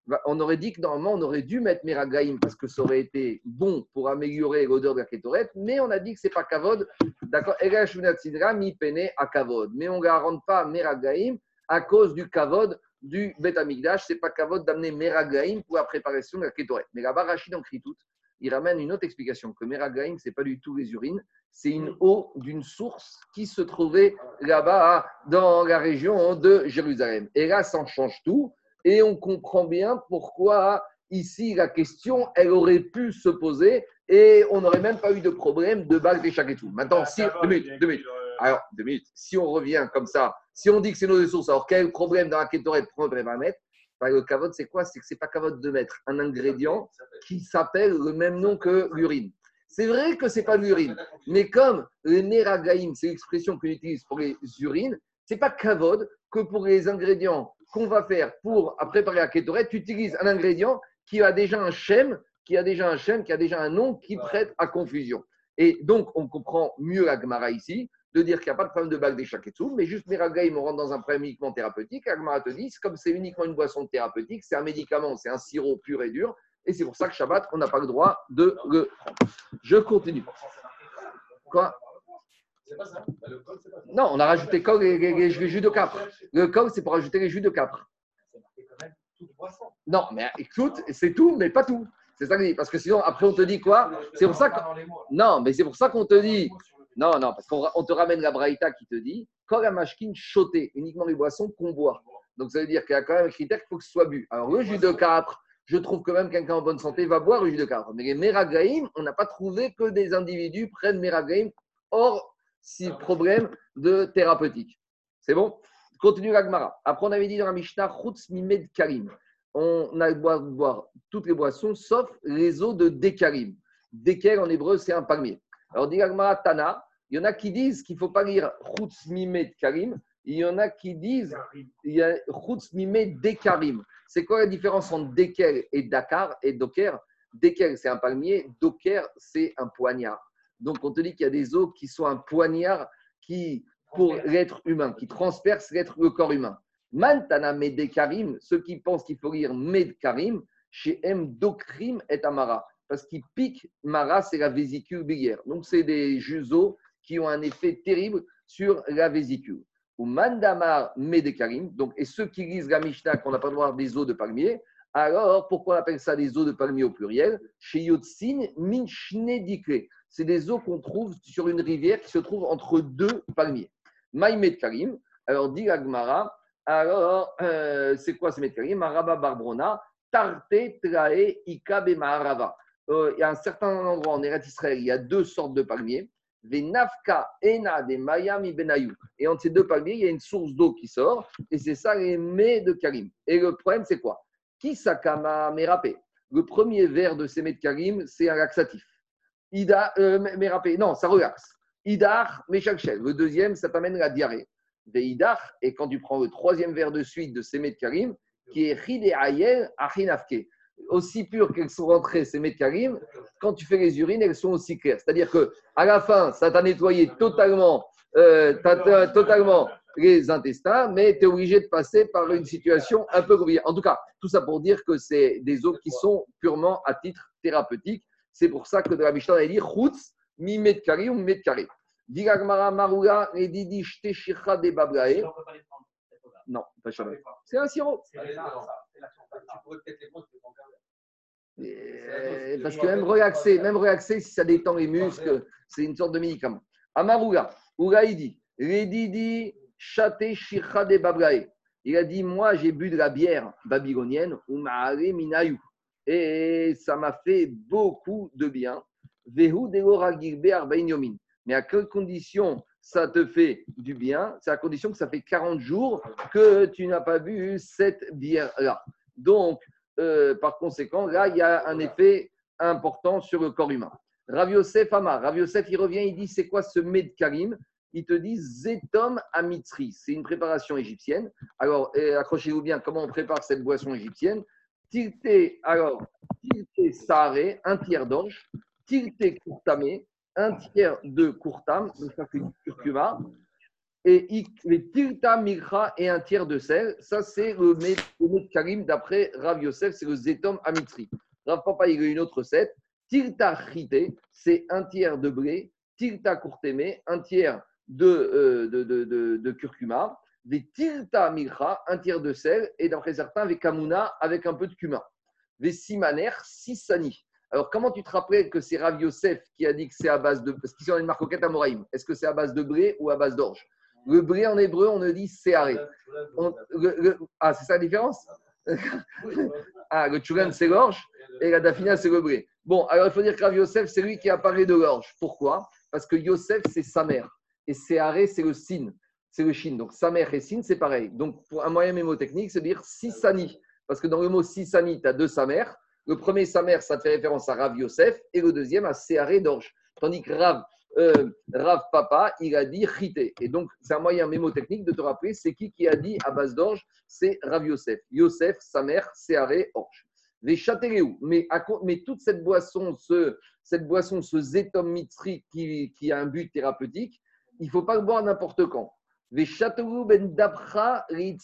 Bah, On aurait dit que normalement, on aurait dû mettre meragaïm parce que ça aurait été bon pour améliorer l'odeur de la kétorette, mais on a dit que ce n'est pas kavod. D'accord? Mi pene à kavod. Mais on ne garante pas meragaïm à cause du kavod du Bet Amigdash. Ce n'est pas kavod d'amener meragaïm pour la préparation de la kétorette. Mais là-bas, Rachid en crie tout il ramène une autre explication que Meragaim, ce n'est pas du tout les urines, c'est une eau d'une source qui se trouvait là-bas dans la région de Jérusalem. Et là, ça change tout. Et on comprend bien pourquoi ici la question, elle aurait pu se poser et on n'aurait même pas eu de problème de bague d'échec et tout. Maintenant, si, deux minutes, deux minutes. Alors, deux minutes. Si on revient comme ça, si on dit que c'est nos sources, alors quel problème dans la kétorette pour va mettre le kavod, c'est quoi? C'est que c'est pas kavod de mettre un ingrédient qui s'appelle le même nom que l'urine. C'est vrai que c'est pas l'urine, mais comme le neragaïm, c'est l'expression qu'on utilise pour les urines, c'est pas kavod que pour les ingrédients qu'on va faire pour préparer la kétorette, tu utilises un ingrédient qui a déjà un schème, qui a déjà un schème, qui a déjà un nom qui prête à confusion. Et donc, on comprend mieux la Gemara ici de dire qu'il n'y a pas de problème de bague des mais juste Meragaïm, on rentre dans un problème uniquement thérapeutique. Agmara te dit, comme c'est uniquement une boisson thérapeutique, c'est un médicament, c'est un sirop pur et dur, et c'est pour ça que Shabbat, on n'a pas le droit de le. Je continue. Quoi? Non, on a rajouté col et les, jus de capre. Le col, c'est pour rajouter les jus de capre. Non, mais écoute, c'est tout, mais pas tout. C'est ça que. Parce que sinon, après, on te dit quoi? C'est pour ça que. Non, mais c'est pour ça qu'on te dit non, non, parce qu'on te ramène la braïta qui te dit quand la machkin choté, uniquement les boissons qu'on boit. Donc ça veut dire qu'il y a quand même un critère qu'il faut que ce soit bu. Alors le jus de capre, je trouve que même quelqu'un en bonne santé va boire le jus de capre. Mais les meragaïm, on n'a pas trouvé que des individus prennent meragaïm hors si problème de thérapeutique. C'est bon? Continue l'agmara. Après, on avait dit dans la Mishnah, mimed karim. On a le droit de boire toutes les boissons sauf les eaux de dékarim. Déker en hébreu, c'est un palmier. Alors, dit Tana, Il y en a qui disent qu'il ne faut pas lire Chutz Mimet Karim. Il y en a qui disent il y a Chutz Mimet Dekarim. C'est quoi la différence entre Deker et Dakar et Doker? Deker, c'est un palmier. Doker, c'est un poignard. Donc, on te dit qu'il y a des os qui sont un poignard qui, pour l'être humain, qui transperce l'être, le corps humain. Mantana Medekarim, ceux qui pensent qu'il faut lire Medkarim, chez M. Dokrim et Amara. Parce qu'il pique, Mara, c'est la vésicule biliaire. Donc, c'est des juseaux qui ont un effet terrible sur la vésicule. Ou Mandamar Medekarim, donc, et ceux qui lisent la Mishnah qu'on n'a pas le droit des os de palmier, alors pourquoi on appelle ça des os de palmier au pluriel? Chez Yotsin, Minchne C'est des eaux qu'on trouve sur une rivière qui se trouve entre deux palmiers. Maïmed Karim, alors dit Agmara, alors euh, c'est quoi ce Karim Maraba Barbrona, Tarte Trae Ikabe Maharava. Euh, il y a un certain endroit en Eretz Israël, il y a deux sortes de palmiers. Venafka Ena de Mayami Benayou. Et entre ces deux palmiers, il y a une source d'eau qui sort, et c'est ça les mets de Karim. Et le problème, c'est quoi? Qui sakama mérapé Le premier verre de ces mets de Karim, c'est un laxatif. Ida, euh, non, ça relaxe. Idar, Meshakshel. Le deuxième, ça t'amène la diarrhée. Veidar, et quand tu prends le troisième verre de suite de ces mets de Karim, qui est Hide Ayel Achinafke aussi pures qu'elles sont rentrées, ces médecins, quand tu fais les urines, elles sont aussi claires. C'est-à-dire que à la fin, ça t'a nettoyé totalement, euh, totalement les intestins, mais tu es obligé de passer par une situation un peu compliquée. En tout cas, tout ça pour dire que c'est des eaux qui sont purement à titre thérapeutique. C'est pour ça que de la Mishnah, elle dit Chutz, mi medkari. Diragmara marula, edidi shteshircha de. Non, pas C'est un sirop. Tu pourrais peut-être les prendre, parce que même relaxer, même relaxer, si ça détend les muscles, c'est une sorte de médicament. Amaruga, Ouga, il dit, Redidi, Chate, Shircha de Bablae. Il a dit, moi, j'ai bu de la bière babylonienne, Minayu. Et ça m'a fait beaucoup de bien. Vehu Mais à quelle condition ça te fait du bien C'est à condition que ça fait 40 jours que tu n'as pas bu cette bière-là. Donc, euh, par conséquent, là, il y a un effet important sur le corps humain. Rav Yosef Amar, Rav Yosef, il revient, il dit c'est quoi ce Medkarim? Il te dit Zetom Amitri. C'est une préparation égyptienne. Alors, accrochez-vous bien, comment on prépare cette boisson égyptienne? Tilté, alors, tilté saré, un tiers d'orge. Tilté courtamé, un tiers de courtam, donc ça du curcuma et les tilta mikra et un tiers de sel. Ça, c'est le Karim d'après Rav Yosef, c'est le zetom amitri. Rav Papa, il a une autre recette. Tilta chité, c'est un tiers de blé. Tilta courtémé, un tiers de, euh, de, de, de, curcuma. Des tilta mikra, un tiers de sel. Et d'après certains, avec kamuna, avec un peu de cumin. Des simaner, sani. Alors, comment tu te rappelles que c'est Rav Yosef qui a dit que c'est à base de. Parce qu'ici, on a une marcoquette à Moraïm. Est-ce que c'est à base de blé ou à base d'orge le blé en hébreu, on ne dit séaré. ah, c'est ça la différence Ah, le tchougan, c'est l'orge et la dafina, c'est le blé. Bon, alors il faut dire que Rav Yosef, c'est lui qui a parlé de l'orge. Pourquoi? Parce que Yosef, c'est sa mère. Et séaré, c'est le sin. C'est le shin. Donc sa mère et sin, c'est pareil. Donc pour un moyen mémotechnique, c'est dire sisani. Parce que dans le mot sisani, tu as deux sa mère. Le premier sa mère, ça fait référence à Rav Yosef. Et le deuxième à séaré d'orge. Tandis que Rav euh, Rav Papa, il a dit chité. Et donc, c'est un moyen mémotechnique de te rappeler, c'est qui qui a dit à base d'orge C'est Rav Yosef. Yosef, sa mère, Séaré, orge. Les châteléou. Mais, mais toute cette boisson, ce, cette boisson, ce zétom qui, a un but thérapeutique, il ne faut pas le boire n'importe quand. Les ben dabra Il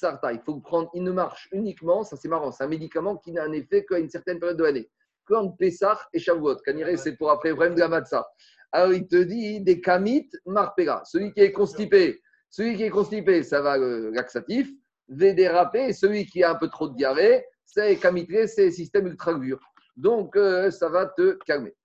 faut le prendre, il ne marche uniquement, ça c'est marrant, c'est un médicament qui n'a un effet qu'à une certaine période de l'année. Quand Pessah et Shavuot, c'est pour après vraiment de la matzah. Alors il te dit des kamit marpega. Celui qui est constipé, celui qui est constipé, ça va le laxatif. Védérapé, celui qui a un peu trop de diarrhée, c'est kamitré, c'est système ultra dur. Donc euh, ça va te calmer.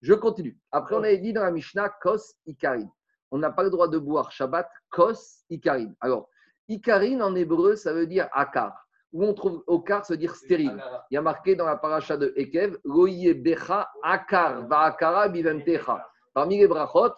Je continue. Après, on avait dit dans la Mishnah kos ikarin. On n'a pas le droit de boire Shabbat kos ikarin. Alors, ikarin en hébreu, ça veut dire akar. Où on trouve okar, ça veut dire stérile. Il y a marqué dans la paracha de Ekev, loye becha akar va akara bivemtecha. Parmi les brachot,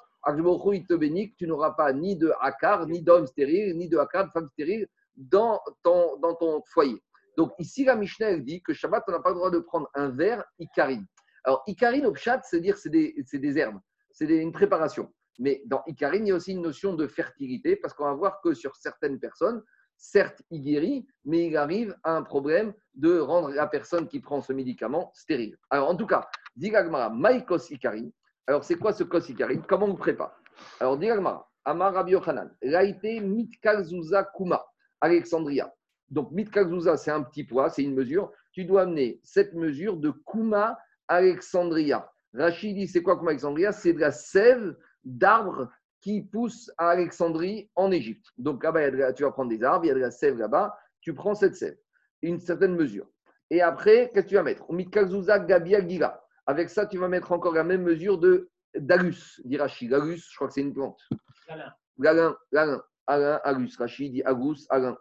il te bénit tu n'auras pas ni de akar, ni d'homme stérile, ni de akar, de femme stérile dans ton, foyer. Donc ici, la Mishnah elle dit que Shabbat, on n'a pas le droit de prendre un verre Ikarin. Alors Ikarin au Pshat, c'est dire c'est des, des herbes, c'est une préparation. Mais dans Icarine, il y a aussi une notion de fertilité parce qu'on va voir que sur certaines personnes, certes, il guérit, mais il arrive à un problème de rendre la personne qui prend ce médicament stérile. Alors, en tout cas, Digagmara, Maïkos Icarine. Alors, c'est quoi ce kos Icarine Comment on prépare? Alors, Digagmara, Amar Rabbi Yochanan, Laïté Mitkalzuza Kuma, Alexandria. Donc, Mitkalzuza, c'est un petit poids, c'est une mesure. Tu dois amener cette mesure de Kuma Alexandria. Rachid dit c'est quoi Kuma Alexandria? C'est de la sève d'arbres qui poussent à Alexandrie en Égypte. Donc là-bas, tu vas prendre des arbres, il y a de la sève là-bas, tu prends cette sève, une certaine mesure. Et après, qu'est-ce que tu vas mettre? Mitkalzuza Gabia Gila. Avec ça, tu vas mettre encore la même mesure de d'Alus, dit Rachid. L'Alus, je crois que c'est une plante. Galin, galin, Alain, Alus. Rachid dit Agus, Alain.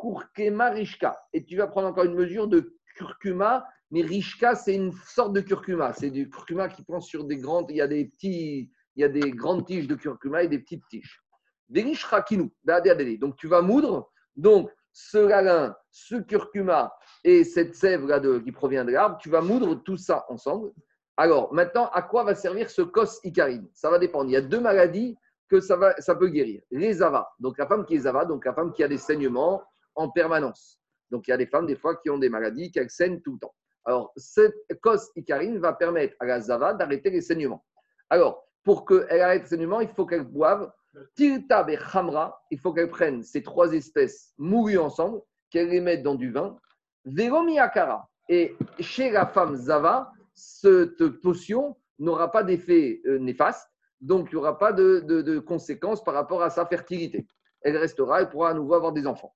kurkema rishka. Et tu vas prendre encore une mesure de curcuma, mais rishka, c'est une sorte de curcuma. C'est du curcuma qui prend sur des grandes. Il y a des petits, il y a des grandes tiges de curcuma et des petites tiges. Donc tu vas moudre. Donc ce galin, ce curcuma et cette sève là qui provient de l'arbre, tu vas moudre tout ça ensemble. Alors, maintenant, à quoi va servir ce cos icarine Ça va dépendre. Il y a deux maladies que ça, va, ça peut guérir. Les avas, donc la femme qui est ava, donc la femme qui a des saignements en permanence. Donc, il y a des femmes, des fois, qui ont des maladies, qui saignent tout le temps. Alors, cette cos icarine va permettre à la zava d'arrêter les saignements. Alors, pour qu'elle arrête les saignements, il faut qu'elle boive Tirta et Hamra, il faut qu'elle prenne ces trois espèces mourues ensemble, qu'elle les mette dans du vin. Veromiakara. Et chez la femme Zava, cette potion n'aura pas d'effet euh, néfaste, donc il n'y aura pas de, conséquences par rapport à sa fertilité. Elle restera, elle pourra à nouveau avoir des enfants.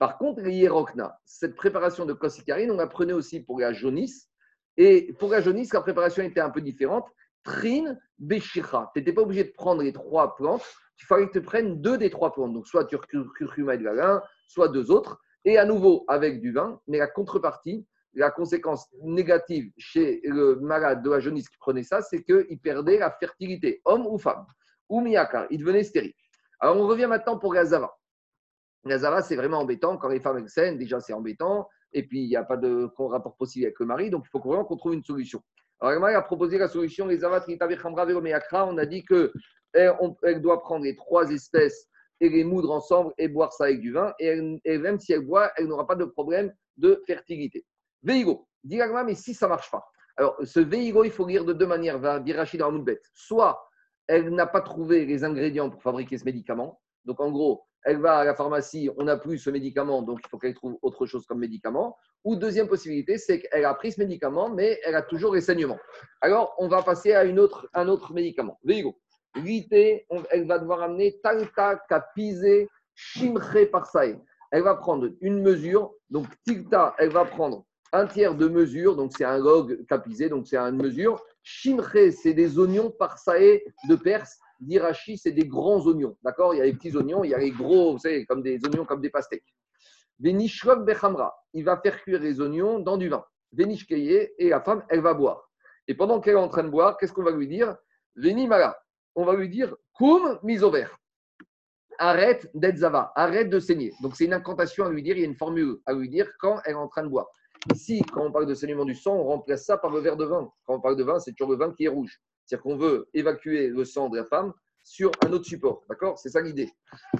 Par contre, l'hierokna, cette préparation de Kosikarine, on la prenait aussi pour la jaunisse. Et pour la jaunisse, la préparation était un peu différente. Trin, Beshira. Tu n'étais pas obligé de prendre les trois plantes, il fallait que tu prennes deux des trois plantes. Donc, soit curcuma et de galin, soit deux autres. Et à nouveau avec du vin. Mais la contrepartie, la conséquence négative chez le malade de la jaunisse qui prenait ça, c'est qu'il perdait la fertilité, homme ou femme, ou miyakar, il devenait stérile. Alors on revient maintenant pour la zava. La zava, c'est vraiment embêtant. Quand les femmes excellent, déjà c'est embêtant. Et puis il n'y a pas de rapport possible avec le mari, donc il faut vraiment qu'on trouve une solution. Alors il a proposé la solution, les on a dit qu'elle elle doit prendre les trois espèces et les moudre ensemble et boire ça avec du vin. Et, même si elle boit, elle n'aura pas de problème de fertilité. Veigo. Dis mais si ça ne marche pas. Alors, ce Veigo, il faut lire de deux manières, va dire Rachid. Soit elle n'a pas trouvé les ingrédients pour fabriquer ce médicament. Donc, en gros, elle va à la pharmacie, on n'a plus ce médicament, donc il faut qu'elle trouve autre chose comme médicament. Ou deuxième possibilité, c'est qu'elle a pris ce médicament, mais elle a toujours les saignements. Alors, on va passer à une autre, un autre médicament. Veigo. L'ité, elle va devoir amener Talta Kapise Shimre Parsae. Elle va prendre une mesure, donc Tilta, elle va prendre un tiers de mesure, donc c'est un log capisé, donc c'est une mesure. Shimre, c'est des oignons parsae de Perse. Dirachi, c'est des grands oignons. D'accord? Il y a les petits oignons, il y a les gros, vous savez, comme des oignons, comme des pastèques. Venishlok bechamra, il va faire cuire les oignons dans du vin. Venishkeye, et la femme, elle va boire. Et pendant qu'elle est en train de boire, qu'est-ce qu'on va lui dire? Venimala, on va lui dire Koum misover. Arrête d'être zava, arrête de saigner. Donc c'est une incantation à lui dire, il y a une formule à lui dire quand elle est en train de boire. Ici, quand on parle de saignement du sang, on remplace ça par le verre de vin. Quand on parle de vin, c'est toujours le vin qui est rouge. C'est-à-dire qu'on veut évacuer le sang de la femme sur un autre support. D'accord? C'est ça l'idée.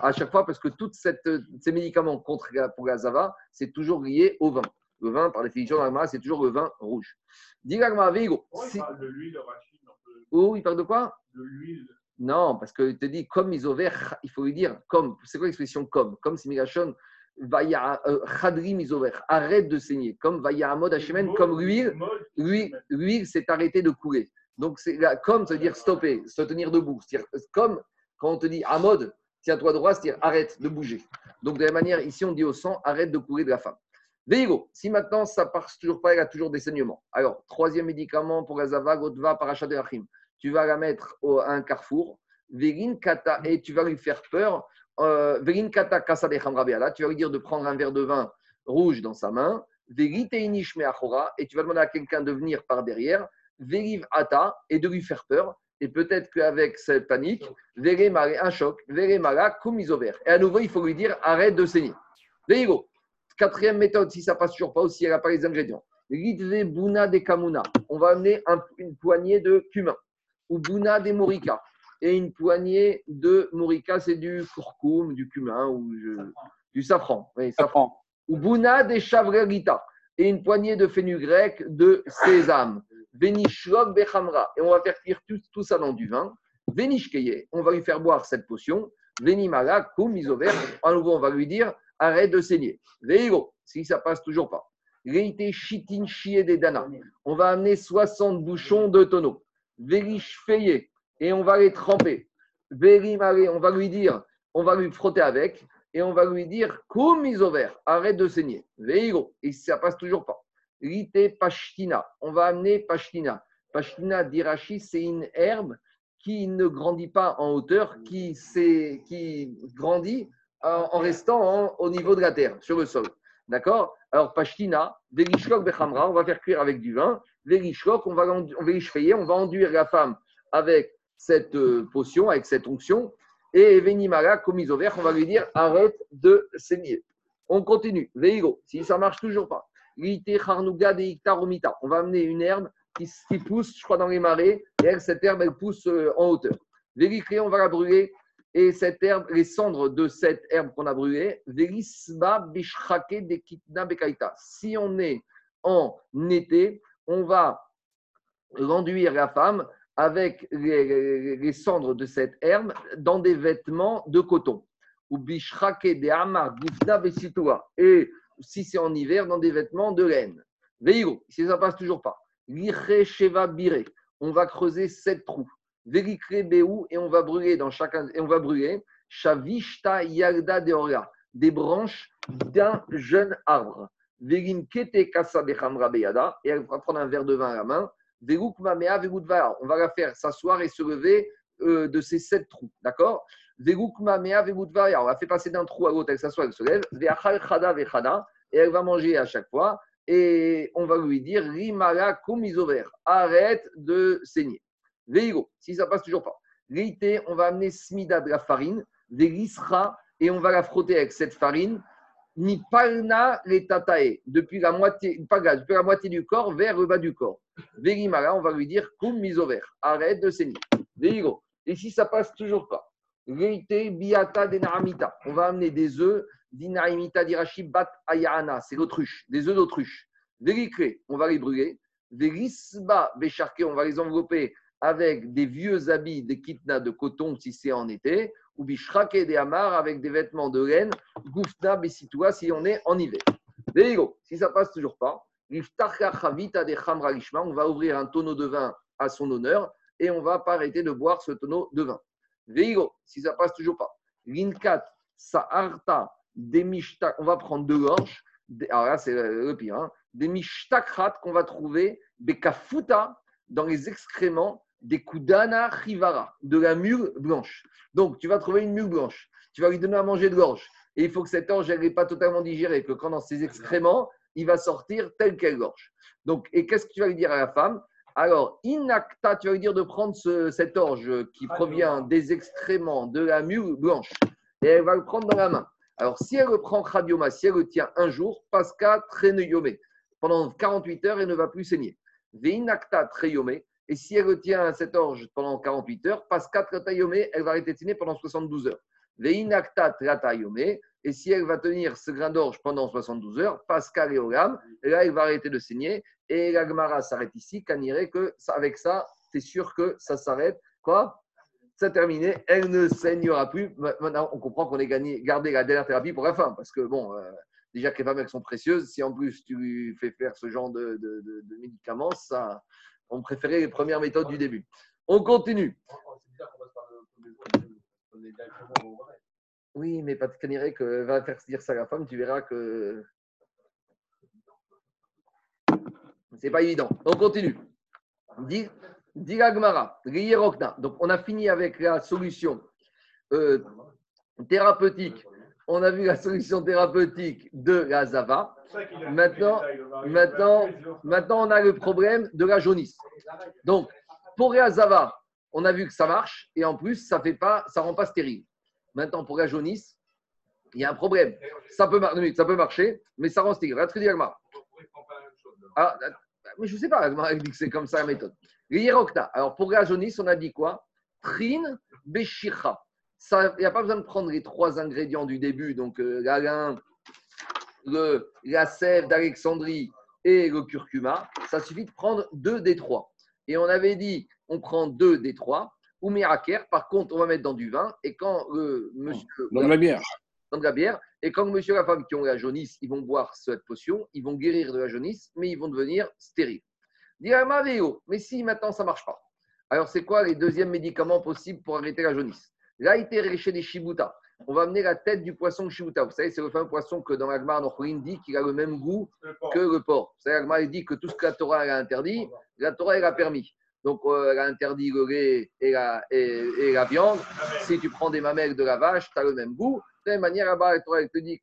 À chaque fois, parce que tous ces médicaments contre pour la zava, c'est toujours lié au vin. Le vin, par définition, dans c'est toujours le vin rouge. Dis Vigo. il parle de l'huile Oh, il parle de quoi? De l'huile. Non, parce que te dit comme isover, il faut lui dire comme. C'est quoi l'expression comme? Comme c'est Migashon euh, arrête de saigner. Comme Vaya Amod Hashemen, comme l'huile, l'huile s'est arrêtée de couler. Donc, c'est comme, ça veut dire stopper, se tenir debout. C'est-à-dire, comme quand on te dit Amod, tiens-toi droit, c'est-à-dire arrête de bouger. Donc, de la manière, ici, on dit au sang, arrête de couler de la femme. Veigo, si maintenant ça passe toujours pas, elle a toujours des saignements. Alors, troisième médicament pour la Zava, Godva, Parachat Tu vas la mettre à un carrefour, Vegin Kata, et tu vas lui faire peur euh, tu vas lui dire de prendre un verre de vin rouge dans sa main, et tu vas demander à quelqu'un de venir par derrière, ata, et de lui faire peur. Et peut-être qu'avec cette panique, un choc, kumisover. Et à nouveau, il faut lui dire arrête de saigner. Veigo. Quatrième méthode, si ça passe toujours pas aussi, elle n'a pas les ingrédients. Buna de kamuna. On va amener une poignée de cumin. ou Bouna des Morika, et une poignée de Morika, c'est du curcum, du cumin ou du safran. Oui, safran. Ou Bouna des Chavrelita, et une poignée de fenugrec de sésame. Venishlok Bechamra, et on va faire cuire tout, ça dans du vin. Venishkeye, on va lui faire boire cette potion. Venimala, Koum, Isover, à nouveau, on va lui dire arrête de saigner. Veigo, si ça passe toujours pas. Reite Chitin des Dana, on va amener 60 bouchons de tonneau. Verishfeye, et on va les tremper. Verimale, on va lui dire, on va lui frotter avec, et on va lui dire Koum, Isover, arrête de saigner. Veigo, si ça passe toujours pas. Rite Pashtina. On va amener Pashtina. Pashtina d'Irachi, c'est une herbe qui ne grandit pas en hauteur, qui, qui grandit en, restant au niveau de la terre, sur le sol. D'accord? Alors, Pashtina, Verishkok Bechamra, on va faire cuire avec du vin. Verishkok, on va, on on va enduire la femme avec cette euh, potion, avec cette onction. Et Venimara, comme vert, on va lui dire arrête de saigner. On continue. Veigo, si ça marche toujours pas. On va amener une herbe qui, pousse, je crois, dans les marais. Et cette herbe, pousse euh, en hauteur. on va la brûler. Et cette herbe, les cendres de cette herbe qu'on a brûlée, si on est en été, on va renduire la femme avec les, cendres de cette herbe dans des vêtements de coton. Ou de amar, Et si c'est en hiver, dans des vêtements de laine. Veiro, si ça passe toujours pas. Sheva Bire, on va creuser sept trous. Beou, et on va brûler dans chacun, et on va brûler Shavishta Yagda Deoria, des branches d'un jeune arbre. Verin Kete Kasa Beyada, et elle va prendre un verre de vin à la main. Mamea On va la faire s'asseoir et se lever euh, de ces sept trous. D'accord? On va faire passer d'un trou à l'autre, elle s'assoit, elle se lève. Et elle va manger à chaque fois. Et on va lui dire Rimala kumizover, arrête de saigner. Veigo, si ça passe toujours pas. Réité, on va amener smida de la farine, verisra, et on va la frotter avec cette farine. Ni palna tatae, depuis la moitié, depuis la moitié du corps vers le bas du corps. Verimala, on va lui dire kum misover, arrête de saigner. Veigo, et si ça passe toujours pas? Biata On va amener des œufs d'inarimita d'irashi bat ayana, c'est l'autruche, des œufs d'autruche. Véricré, on va les brûler. Vérisba bécharqué, on va les envelopper avec des vieux habits, des kitnas de coton si c'est en été, ou bishrake des amars avec des vêtements de laine, goufna bessitoua si on est en hiver. Végo, si ça passe toujours pas, on va ouvrir un tonneau de vin à son honneur et on va pas arrêter de boire ce tonneau de vin. Veigo, si ça passe toujours pas. Linkat, Sa'arta, Demishtak, on va prendre deux gorges. Alors là, c'est le pire. Hein, des mishtakrat qu'on va trouver, des kafuta, dans les excréments des kudana chivara, de la mule blanche. Donc, tu vas trouver une mule blanche. Tu vas lui donner à manger de gorge. Et il faut que cette orge n'est pas totalement digérée, que quand dans ses excréments, il va sortir tel quelle gorge. Donc, et qu'est-ce que tu vas lui dire à la femme? Alors, inacta, tu vas lui dire de prendre cette orge qui provient des excréments de la mule blanche. Et elle va le prendre dans la main. Alors, si elle le prend si elle le tient un jour, Pasca Treneyome, pendant 48 heures, elle ne va plus saigner. Veinakta Treyome, et si elle retient cette orge pendant 48 heures, Pasca Tratayome, elle va arrêter de saigner pendant 72 heures. Veinakta Tratayome, et si elle va tenir ce grain d'orge pendant 72 heures, Pasca Leolam, et là, elle va arrêter de saigner. Et la Gemara s'arrête ici, irait que avec ça, c'est sûr que ça s'arrête. Quoi? C'est terminé, elle ne saignera plus. Maintenant, on comprend qu'on ait gagné, gardé la dernière thérapie pour la fin, parce que bon, euh, déjà que les femmes elles sont précieuses, si en plus tu fais faire ce genre de, de, médicaments, ça, on préférait les premières méthodes du début. On continue. Oui, mais de que va faire dire ça à la femme, tu verras que c'est pas évident. On continue. Dis Dilagmara, Donc, on a fini avec la solution euh, thérapeutique. On a vu la solution thérapeutique de la. Maintenant, maintenant, maintenant, on a le problème de la jaunisse. Donc, pour la on a vu que ça marche et en plus, ça ça rend pas stérile. Maintenant, pour la jaunisse, il y a un problème. Ça peut, marcher, mais ça rend stérile. Ah, mais je ne sais pas, elle dit que c'est comme ça la méthode. Alors pour la jaunisse, on a dit quoi? Trin Beshicha. Il n'y a pas besoin de prendre les trois ingrédients du début, donc euh, la le, la sève d'Alexandrie et le curcuma. Ça suffit de prendre deux des trois. Et on avait dit, on prend deux des trois. Ou miraker, par contre, on va mettre dans du vin. Et quand le monsieur.
Dans de la bière.
Dans de la bière. Et quand le monsieur et la femme qui ont la jaunisse, ils vont boire cette potion, ils vont guérir de la jaunisse, mais ils vont devenir stériles. Mais si maintenant ça ne marche pas, alors c'est quoi les deuxièmes médicaments possibles pour arrêter la jaunisse? Là, il était chez des shibuta. On va amener la tête du poisson shibuta. Vous savez, c'est le fameux poisson que dans l'Agmar, on dit qu'il a le même goût que le porc. Vous savez, l'Agmar dit que tout ce que la Torah a interdit, la Torah elle a permis. Donc, euh, elle a interdit le lait et la, viande. Si tu prends des mamelles de la vache, tu as le même goût. De la même manière, là-bas, Torah te dit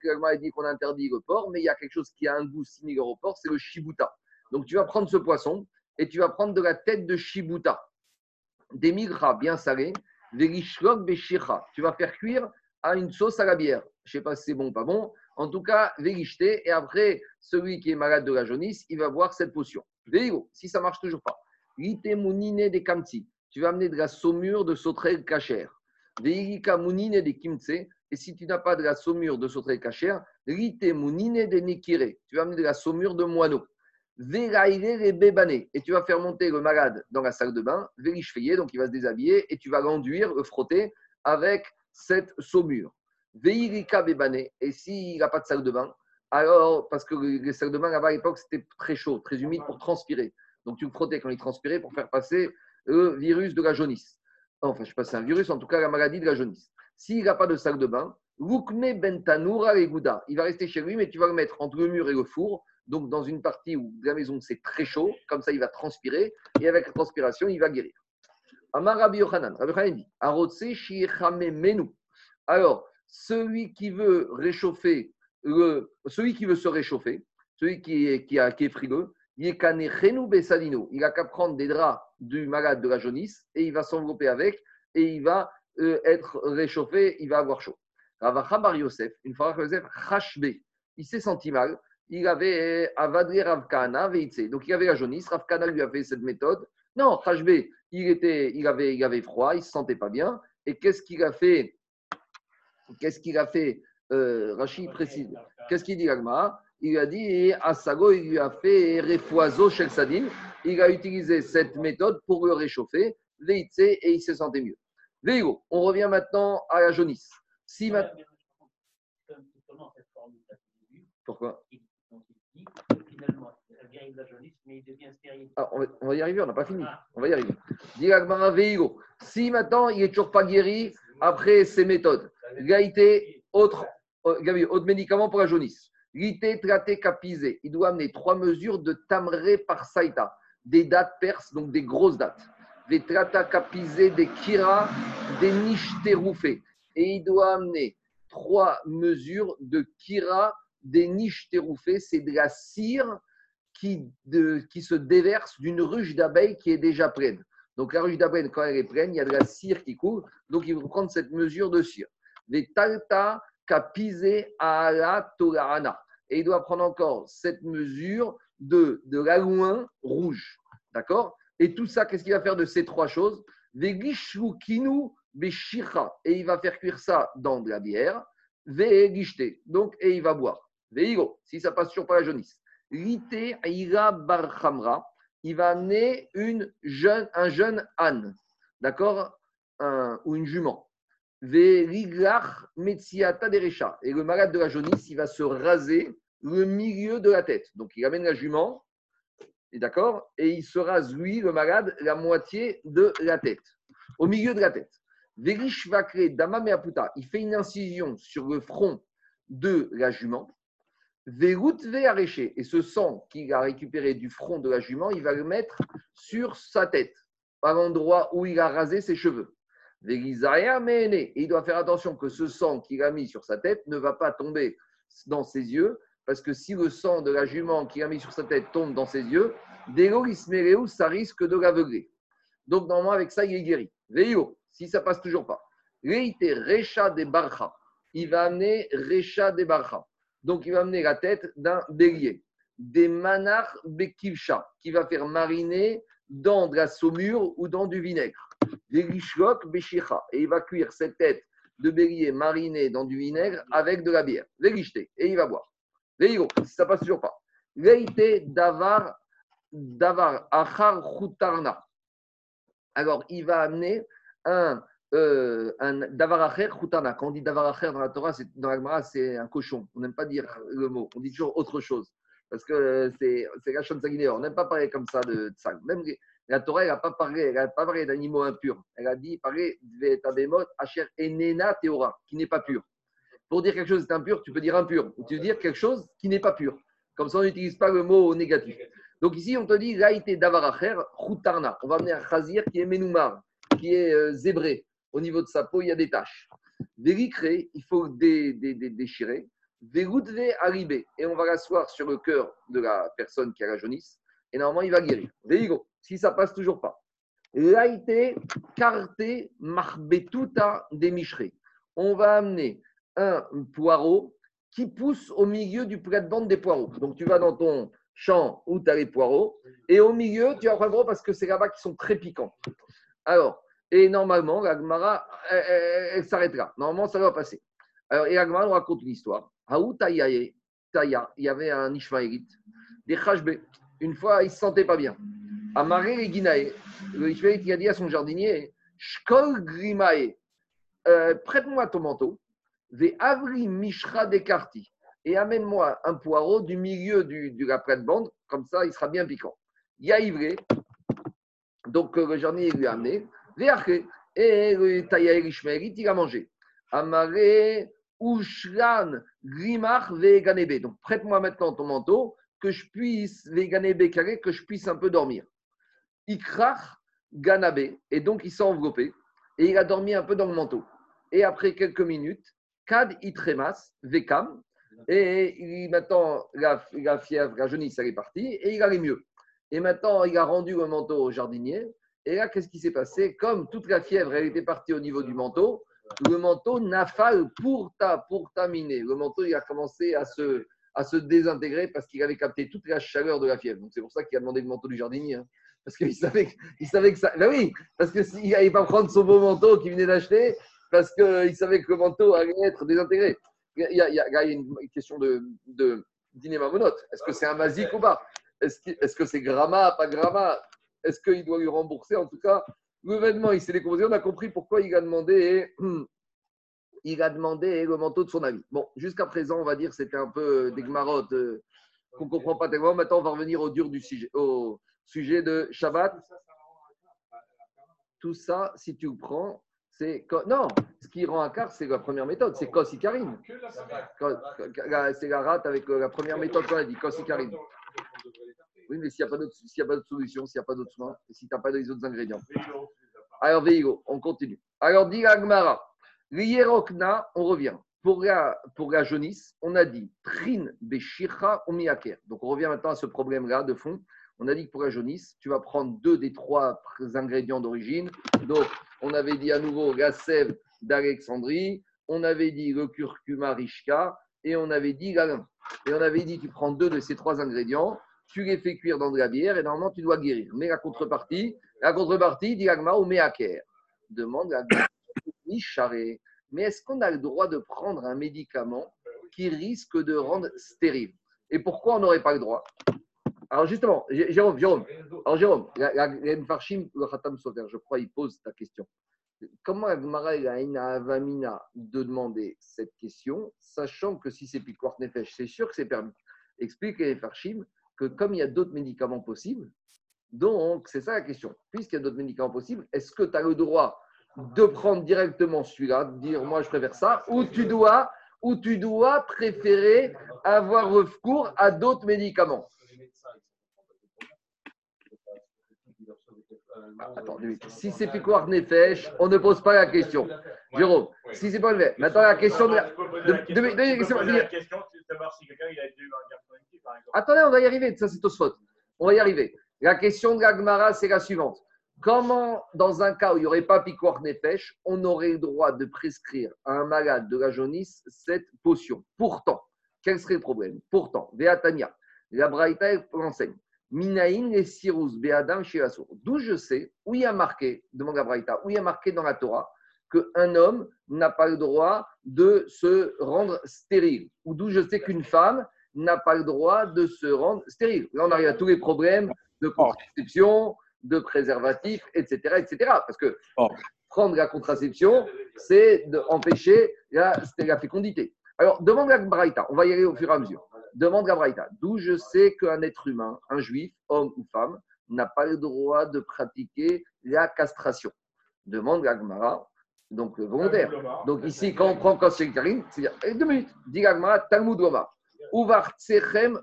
qu'on interdit le porc, mais il y a quelque chose qui a un goût similaire au porc, c'est le shibuta. Donc, tu vas prendre ce poisson et tu vas prendre de la tête de Shibuta, des migras bien salés, des beshicha. Tu vas faire cuire à une sauce à la bière. Je ne sais pas si c'est bon ou pas bon. En tout cas, vérishté. Et après, celui qui est malade de la jaunisse, il va boire cette potion. Vélo, si ça marche toujours pas. Des kamti. Tu vas amener de la saumure de sauterelle cachère. Veilika mounine des kimtse. Et si tu n'as pas de la saumure de sauterelle cachère, lite mounine des nekire. Tu vas amener de la saumure de moineau. Et tu vas faire monter le malade dans la salle de bain, donc il va se déshabiller, et tu vas l'enduire, le frotter avec cette saumure. Et s'il n'a pas de salle de bain, alors, parce que les salles de bain à l'époque c'était très chaud, très humide pour transpirer. Donc tu le frottais quand il transpirait pour faire passer le virus de la jaunisse. Enfin, je sais pas si c'est un virus, en tout cas la maladie de la jaunisse. S'il n'a pas de salle de bain, Bentanoura il va rester chez lui, mais tu vas le mettre entre le mur et le four donc dans une partie où la maison c'est très chaud, comme ça il va transpirer, et avec la transpiration, il va guérir. Amar Rabbi Yochanan, Rabbi dit, alors, celui qui veut réchauffer, celui qui veut se réchauffer, celui qui est, qui a, qui est frileux, il n'a qu'à prendre des draps du malade de la jaunisse et il va s'envelopper avec et il va euh, être réchauffé, il va avoir chaud. Ravacha Yosef, une fois Yosef, il s'est senti mal, il avait Avadri Ravkana Veitse. Donc il avait la jaunisse. Ravkana lui a fait cette méthode. Non, Hashbe, il, était, il, avait, il avait froid, il ne se sentait pas bien. Et qu'est-ce qu'il a fait? Qu'est-ce qu'il a fait euh, Rachid précise. Qu'est-ce qu'il dit Agma Il a dit Asago, il lui a fait Refoiso Shel Sadin. Il a utilisé cette méthode pour le réchauffer, Veitse, et il se sentait mieux. Vélo, on revient maintenant à la jaunisse. Si maintenant. Pourquoi? Ah, on, va, y arriver, on n'a pas fini. On va y arriver. Si maintenant il n'est toujours pas guéri après ces méthodes, été autre, euh, autre médicament pour la jaunisse. L'ité capisé. Il doit amener trois mesures de tamré par saïta, des dates perses, donc des grosses dates. Des trata capisé, des kira, des. Et il doit amener trois mesures de kira des niches terrouffées, c'est de la cire qui, se déverse d'une ruche d'abeilles qui est déjà pleine. Donc la ruche d'abeilles, quand elle est pleine, il y a de la cire qui coule. Donc il faut prendre cette mesure de cire. Les talta pisé à la torana. Et il doit prendre encore cette mesure de, de l'alouin rouge. D'accord? Et tout ça, qu'est-ce qu'il va faire de ces trois choses? Et il va faire cuire ça dans de la bière. Donc, et il va boire. Si ça passe toujours pas la jaunisse. L'ité ira barhamra, il va amener une jeune, un jeune âne, d'accord? Ou une jument. Et le malade de la jaunisse, il va se raser le milieu de la tête. Donc il amène la jument, d'accord Et il se rase, lui, le malade, la moitié de la tête, au milieu de la tête. Il fait une incision sur le front de la jument. Et ce sang qu'il a récupéré du front de la jument, il va le mettre sur sa tête, à l'endroit où il a rasé ses cheveux. Et il doit faire attention que ce sang qu'il a mis sur sa tête ne va pas tomber dans ses yeux, parce que si le sang de la jument qu'il a mis sur sa tête tombe dans ses yeux, ça risque de l'aveugler. Donc normalement avec ça, il est guéri. Veio, si ça passe toujours pas. Recha des Barcha. Il va amener Recha. Donc, il va amener la tête d'un bélier. des manar bekivcha, qui va faire mariner dans de la saumure ou dans du vinaigre. Et il va cuire cette tête de bélier marinée dans du vinaigre avec de la bière. et il va boire. Veigo, si ça passe toujours pas. Veite davar, davar achar chutarna. Alors, il va amener un, euh, un davaracher chutarna. Quand on dit davaracher dans la Torah, dans la c'est un cochon. On n'aime pas dire le mot. On dit toujours autre chose. Parce que c'est la chose On n'aime pas parler comme ça de. Même la Torah, elle n'a pas parlé, pas parlé d'animaux impurs. Elle a dit parler de Asher Enena Teora, qui n'est pas pur. Pour dire quelque chose est impur, tu peux dire impur. Ou tu veux dire quelque chose qui n'est pas pur. Comme ça, on n'utilise pas le mot négatif. Donc ici, on te dit Laïté Davaracher. On va amener un qui est Menoumar, qui est euh, zébré. Au niveau de sa peau, il y a des taches. Véricré, il faut déchirer. Et on va l'asseoir sur le cœur de la personne qui a la jaunisse. Et normalement, il va guérir. Véligo, si ça passe toujours pas. Laïté, carté, marbetuta, démicheré. On va amener un poireau qui pousse au milieu du plat de bande des poireaux. Donc tu vas dans ton champ où tu as les poireaux, et au milieu, tu as un poireau parce que c'est là-bas qui sont très piquants. Alors, et normalement, la Gemara, elle, s'arrête là. Normalement, ça va passer. Alors, et la Gemara nous raconte une histoire. il y avait un Ishmaélite, des Khashbe. Une fois, il ne se sentait pas bien. Amaré et Guinae, le Ishmaélite, il a dit à son jardinier Shkol Grimae, euh, prête-moi ton manteau, Ve Avri Mishra et amène-moi un poireau du milieu du, de la plate-bande, comme ça, il sera bien piquant. Yaïvré, donc euh, le jardinier lui a amené, et le Taïaïr Ishmaélite, il a mangé. Amaré Ushlan Grimach Veganebe. Donc prête-moi maintenant ton manteau, que je puisse, Veganebe carré, que je puisse un peu dormir. Ikrach Ganabe. Et donc il s'est enveloppé et il a dormi un peu dans le manteau. Et après quelques minutes, Kad Itremas Vekam. Et maintenant, la, la fièvre, la jaunisse, elle est partie et il allait mieux. Et maintenant, il a rendu le manteau au jardinier. Et là, qu'est-ce qui s'est passé? Comme toute la fièvre, elle était partie au niveau du manteau, le manteau nafal pour, ta, pour. Le manteau, il a commencé à se, à se désintégrer parce qu'il avait capté toute la chaleur de la fièvre. Donc c'est pour ça qu'il a demandé le manteau du jardinier. Hein. Parce qu'il savait, il savait que ça. Ben oui, parce que s'il n'allait pas prendre son beau manteau qu'il venait d'acheter, parce qu'il savait que le manteau allait être désintégré. Il y a, il y a, une question de, de Est-ce que c'est un mazik ou pas? Est-ce que c'est gramma, pas gramma Est-ce qu'il doit lui rembourser? En tout cas, l'événement, il s'est décomposé. On a compris pourquoi il a demandé il a demandé le manteau de son ami. Bon, jusqu'à présent, on va dire c'était un peu des gmarottes euh, qu'on ne comprend pas tellement. Maintenant, on va revenir au dur du sujet, sujet de Shabbat. Tout ça, si tu prends, c'est. Non, ce qui rend un quart, c'est la première méthode, c'est Kos C'est la rate avec euh, la première méthode qu'on a dit, Kos Oui, mais s'il n'y a pas d'autre solution, s'il n'y a pas d'autre soin, si tu n'as pas les autres ingrédients. Alors, Veigo, on continue. Alors, dit Agmara. L'Yerokna, on revient. Pour la, pour la jaunisse, on a dit Trin Beshira Omiaker. Donc on revient maintenant à ce problème-là de fond. On a dit que pour la jaunisse, tu vas prendre deux des trois ingrédients d'origine. Donc on avait dit à nouveau la d'Alexandrie, on avait dit le curcuma rishka et on avait dit la Et on avait dit tu prends deux de ces trois ingrédients, tu les fais cuire dans de la bière et normalement tu dois guérir. Mais la contrepartie, la contrepartie, dit Agma ou Demande à charré. Mais est-ce qu'on a le droit de prendre un médicament qui risque de rendre stérile? Et pourquoi on n'aurait pas le droit? Alors justement, Jérôme, Jérôme, alors Jérôme, le Khatam Sofer, je crois, il pose ta question. Comment Agmara a une avamina de demander cette question, sachant que si c'est Pikwart Nefesh, c'est sûr que c'est permis. Explique les Farshim que comme il y a d'autres médicaments possibles, donc c'est ça la question. Puisqu'il y a d'autres médicaments possibles, est-ce que tu as le droit de prendre directement celui-là, de dire moi je préfère ça, ou tu dois, ou tu dois préférer avoir recours à d'autres médicaments? Attendez, si c'est Piquoir Nefesh, on ne pose pas la question. Jérôme, si c'est pas le Maintenant, la question de la. Attendez, on va y arriver. Ça, c'est faute. On va y arriver. La question de la Gemara, c'est la suivante. Comment, dans un cas où il n'y aurait pas piquoir nefesh, on aurait le droit de prescrire à un malade de la jaunisse cette potion? Pourtant, quel serait le problème? Pourtant, Véatania, La Braïta enseigne. Minaïn et Sirus Be'adam. D'où je sais, où il y a marqué, demande la Braïta, où il y a marqué dans la Torah qu'un homme n'a pas le droit de se rendre stérile. Ou d'où je sais qu'une femme n'a pas le droit de se rendre stérile. Là, on arrive à tous les problèmes de contraception, de préservatif, etc. etc. Parce que prendre la contraception, c'est d'empêcher la, la fécondité. Alors, demande la Braïta, on va y aller au fur et à mesure. Demande la Braïta, d'où je sais qu'un être humain, un juif, homme ou femme, n'a pas le droit de pratiquer la castration. Demande la Gemara, donc volontaire. Donc ici, quand on prend Karim, c'est-à-dire, eh, deux minutes, dit la Gemara, Talmud Lomar. Uvar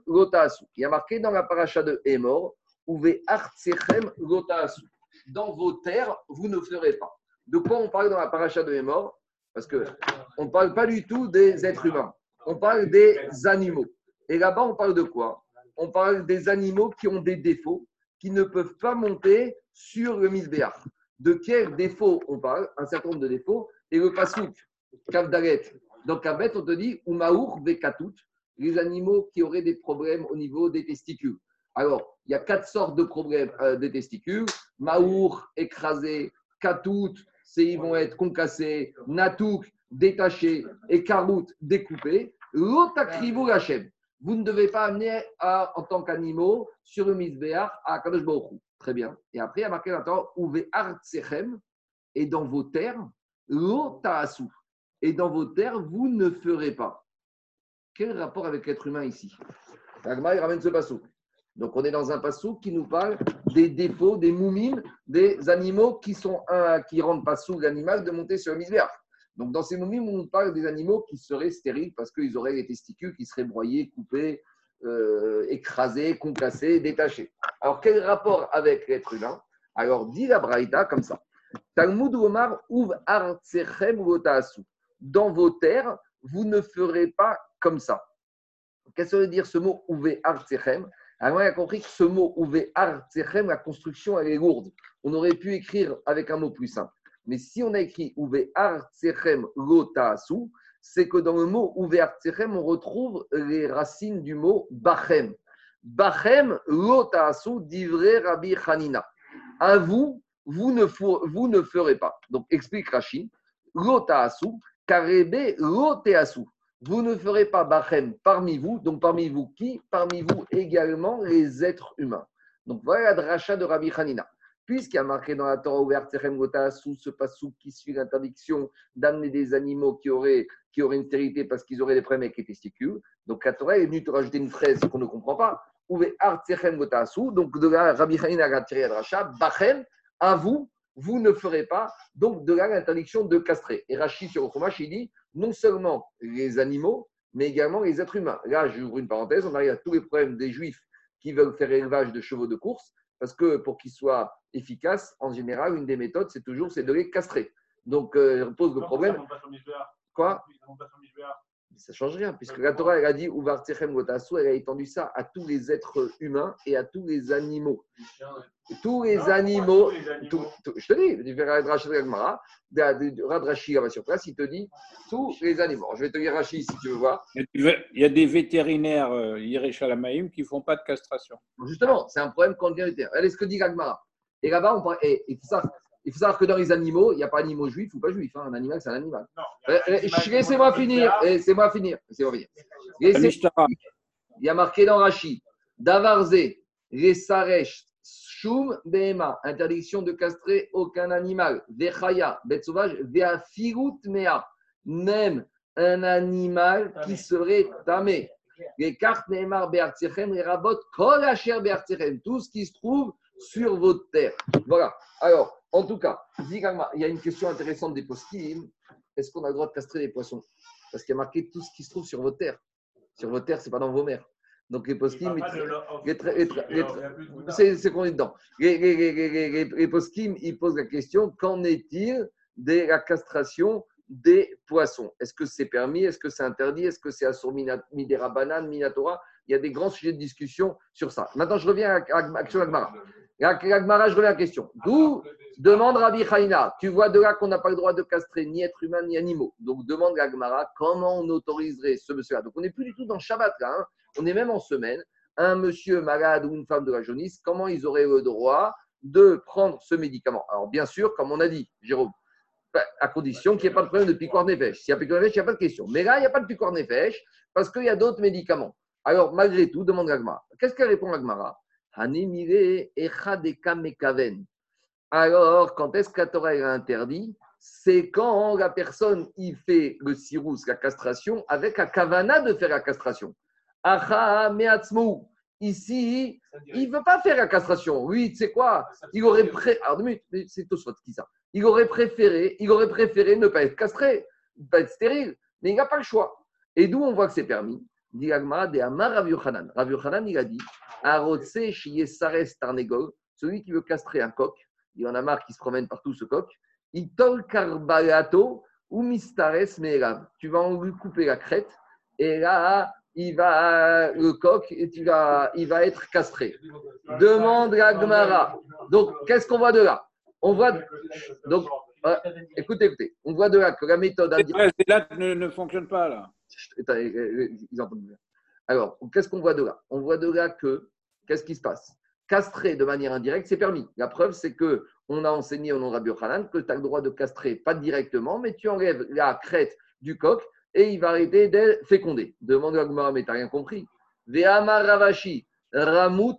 Lotasu. Il y a marqué dans la paracha de Emor, Uve Artsechem Lotasu. Dans vos terres, vous ne ferez pas. De quoi on parle dans la paracha de Emor Parce qu'on ne parle pas du tout des êtres humains. On parle des animaux. Et là-bas, on parle de quoi? On parle des animaux qui ont des défauts, qui ne peuvent pas monter sur le misbéach. De quels défauts on parle? Un certain nombre de défauts. Et le pasouk, Kavdalet. Dans Kavet, on te dit Umaour Vekatut, les animaux qui auraient des problèmes au niveau des testicules. Alors, il y a quatre sortes de problèmes euh, des testicules. Maour, écrasé, Katout, c'est ils vont être concassés, Natouk, détachés, et Karout, découpés. L'otakrivu Hachem vous ne devez pas amener en tant qu'animaux sur le misbéach à Kadosh Baruch Très bien. Et après, il y a marqué Uve Artsechem, et dans vos terres, l'otaasu. Et dans vos terres, vous ne ferez pas. Quel rapport avec l'être humain ici? Agma, il ramène ce passou. Donc, on est dans un passou qui nous parle des défauts, des moumines, des animaux qui, sont, rendent pas sous l'animal de monter sur le misbéach. Donc, dans ces moments, on parle des animaux qui seraient stériles parce qu'ils auraient les testicules qui seraient broyés, coupés, euh, écrasés, concassés, détachés. Alors, quel rapport avec l'être humain? Alors, dit la Braïta comme ça. Talmud Omar uv Dans vos terres, vous ne ferez pas comme ça. Qu'est-ce que veut dire ce mot uve artsechem alors, on a compris que ce mot uve artsechem, la construction, elle est lourde. On aurait pu écrire avec un mot plus simple. Mais si on a écrit Uve'ar Tsechem Lotasu, c'est que dans le mot Uve'ar Tsechem, on retrouve les racines du mot Bachem. Bachem Lotasu d'Ivre Rabbi Hanina. À vous, vous ne, ferez pas. Donc, explique Rashi, Lotasu, Karebe Loteasu. Vous ne ferez pas Bachem parmi vous. Donc, parmi vous qui? Parmi vous également les êtres humains. Donc, voilà la dracha de Rabbi Hanina puisqu'il y a marqué dans la Torah ouverte sous ce passou qui suit l'interdiction d'amener des animaux qui auraient, qui auraient une stérilité parce qu'ils auraient des problèmes avec les testicules. Donc la Torah est venue te rajouter une phrase qu'on ne comprend pas. Donc de là, Rabbi Hanin a tiré Racha, Bachem, à vous, vous ne ferez pas. Donc de là, l'interdiction de castrer. Et Rachid sur Chumash, il dit non seulement les animaux, mais également les êtres humains. Là, j'ouvre une parenthèse, on arrive à tous les problèmes des juifs qui veulent faire élevage de chevaux de course. Parce que pour qu'ils soient efficaces, en général, une des méthodes, c'est toujours c'est de les castrer. Donc, euh, pose le problème. Quoi? Ça ne change rien, puisque la Torah, elle a dit elle a étendu ça à tous les êtres humains et à tous les animaux. Tous les animaux, je te dis, Radrashi va sur place, il te dit tous les animaux. Je vais te dire Rashi si tu veux voir.
Il y a des vétérinaires euh, qui ne font pas de castration.
Justement, c'est un problème de Allez, ce que dit Gagmara. Et là-bas, on et, et ça, il faut savoir que dans les animaux, il n'y a pas d'animaux juifs ou pas juifs. Hein. Un animal, c'est un animal. Euh, euh, laissez-moi finir. Laissez-moi finir. Laissez-moi Il y a marqué dans Rashi Davarze, les Saresh, Shum, Behema. Interdiction de castrer aucun animal. Vechaya, bête sauvage. Veafigut, Mea. Même un animal qui serait tamé. Les cartes Nehemar, Beartechem, les rabot, Kol Asher, Tout ce qui se trouve sur votre terre. Voilà. Alors, en tout cas, il y a une question intéressante des. Est-ce qu'on a le droit de castrer les poissons Parce qu'il y a marqué tout ce qui se trouve sur vos terres. Sur vos terres, ce n'est pas dans vos mers. Donc les poskim, c'est qu'on est dedans. Les, les, les poskim, ils posent la question qu'en est-il de la castration des poissons Est-ce que c'est permis Est-ce que c'est interdit Est-ce que c'est assur midera banane, minatora Il y a des grands sujets de discussion sur ça. Maintenant, je reviens à Action Agmara. Agmara, je reviens à la question. D'où Demande Rabbi Haïna, tu vois de là qu'on n'a pas le droit de castrer ni être humain ni animaux. Donc demande Gagmara comment on autoriserait ce monsieur-là? Donc on n'est plus du tout dans Shabbat là, hein. on est même en semaine. un monsieur malade ou une femme de la jaunisse, comment ils auraient le droit de prendre ce médicament? Alors, bien sûr, comme on a dit, Jérôme, à condition qu'il n'y ait pas de problème de piquoire nefesh. S'il y a piquoire nefesh, il n'y a pas de question. Mais là, il n'y a pas de piquoire nefesh parce qu'il y a d'autres médicaments. Alors, malgré tout, demande Gagmara. Qu'est-ce qu'elle répond Gagmara Alors, quand est-ce que la Torah a interdit C'est quand la personne il fait le sirus, la castration, avec la kavana de faire la castration. Ici, il ne veut pas faire la castration. Oui, tu sais quoi? Il aurait pré... Alors, c'est tout qui ça il aurait préféré, il aurait préféré ne pas être castré, ne pas être stérile, mais il n'a pas le choix. Et d'où on voit que c'est permis? Dit Agmara de Amar Rav Yochanan. Rav Yochanan, il a dit celui qui veut castrer un coq, il y en a marre qui se promène partout ce coq, il tol karbalato ou mistares me'elav. Tu vas en lui couper la crête et là, il va, le coq, et tu vas, il va être castré. Demande la Gemara. Donc, qu'est-ce qu'on voit de là? On voit. Donc, euh, écoutez, écoutez, on voit de là que la méthode
indirecte. là ne, ne fonctionne pas, là.
Ils entendent bien. Alors, qu'est-ce qu'on voit de là? On voit de là que, qu'est-ce qui se passe? Castrer de manière indirecte, c'est permis. La preuve, c'est que on a enseigné au nom de Rabbi que tu as le droit de castrer, pas directement, mais tu enlèves la crête du coq et il va arrêter d'être fécondé. Demande à Gumara, mais tu n'as rien compris. Ve'ama ravashi, ramut.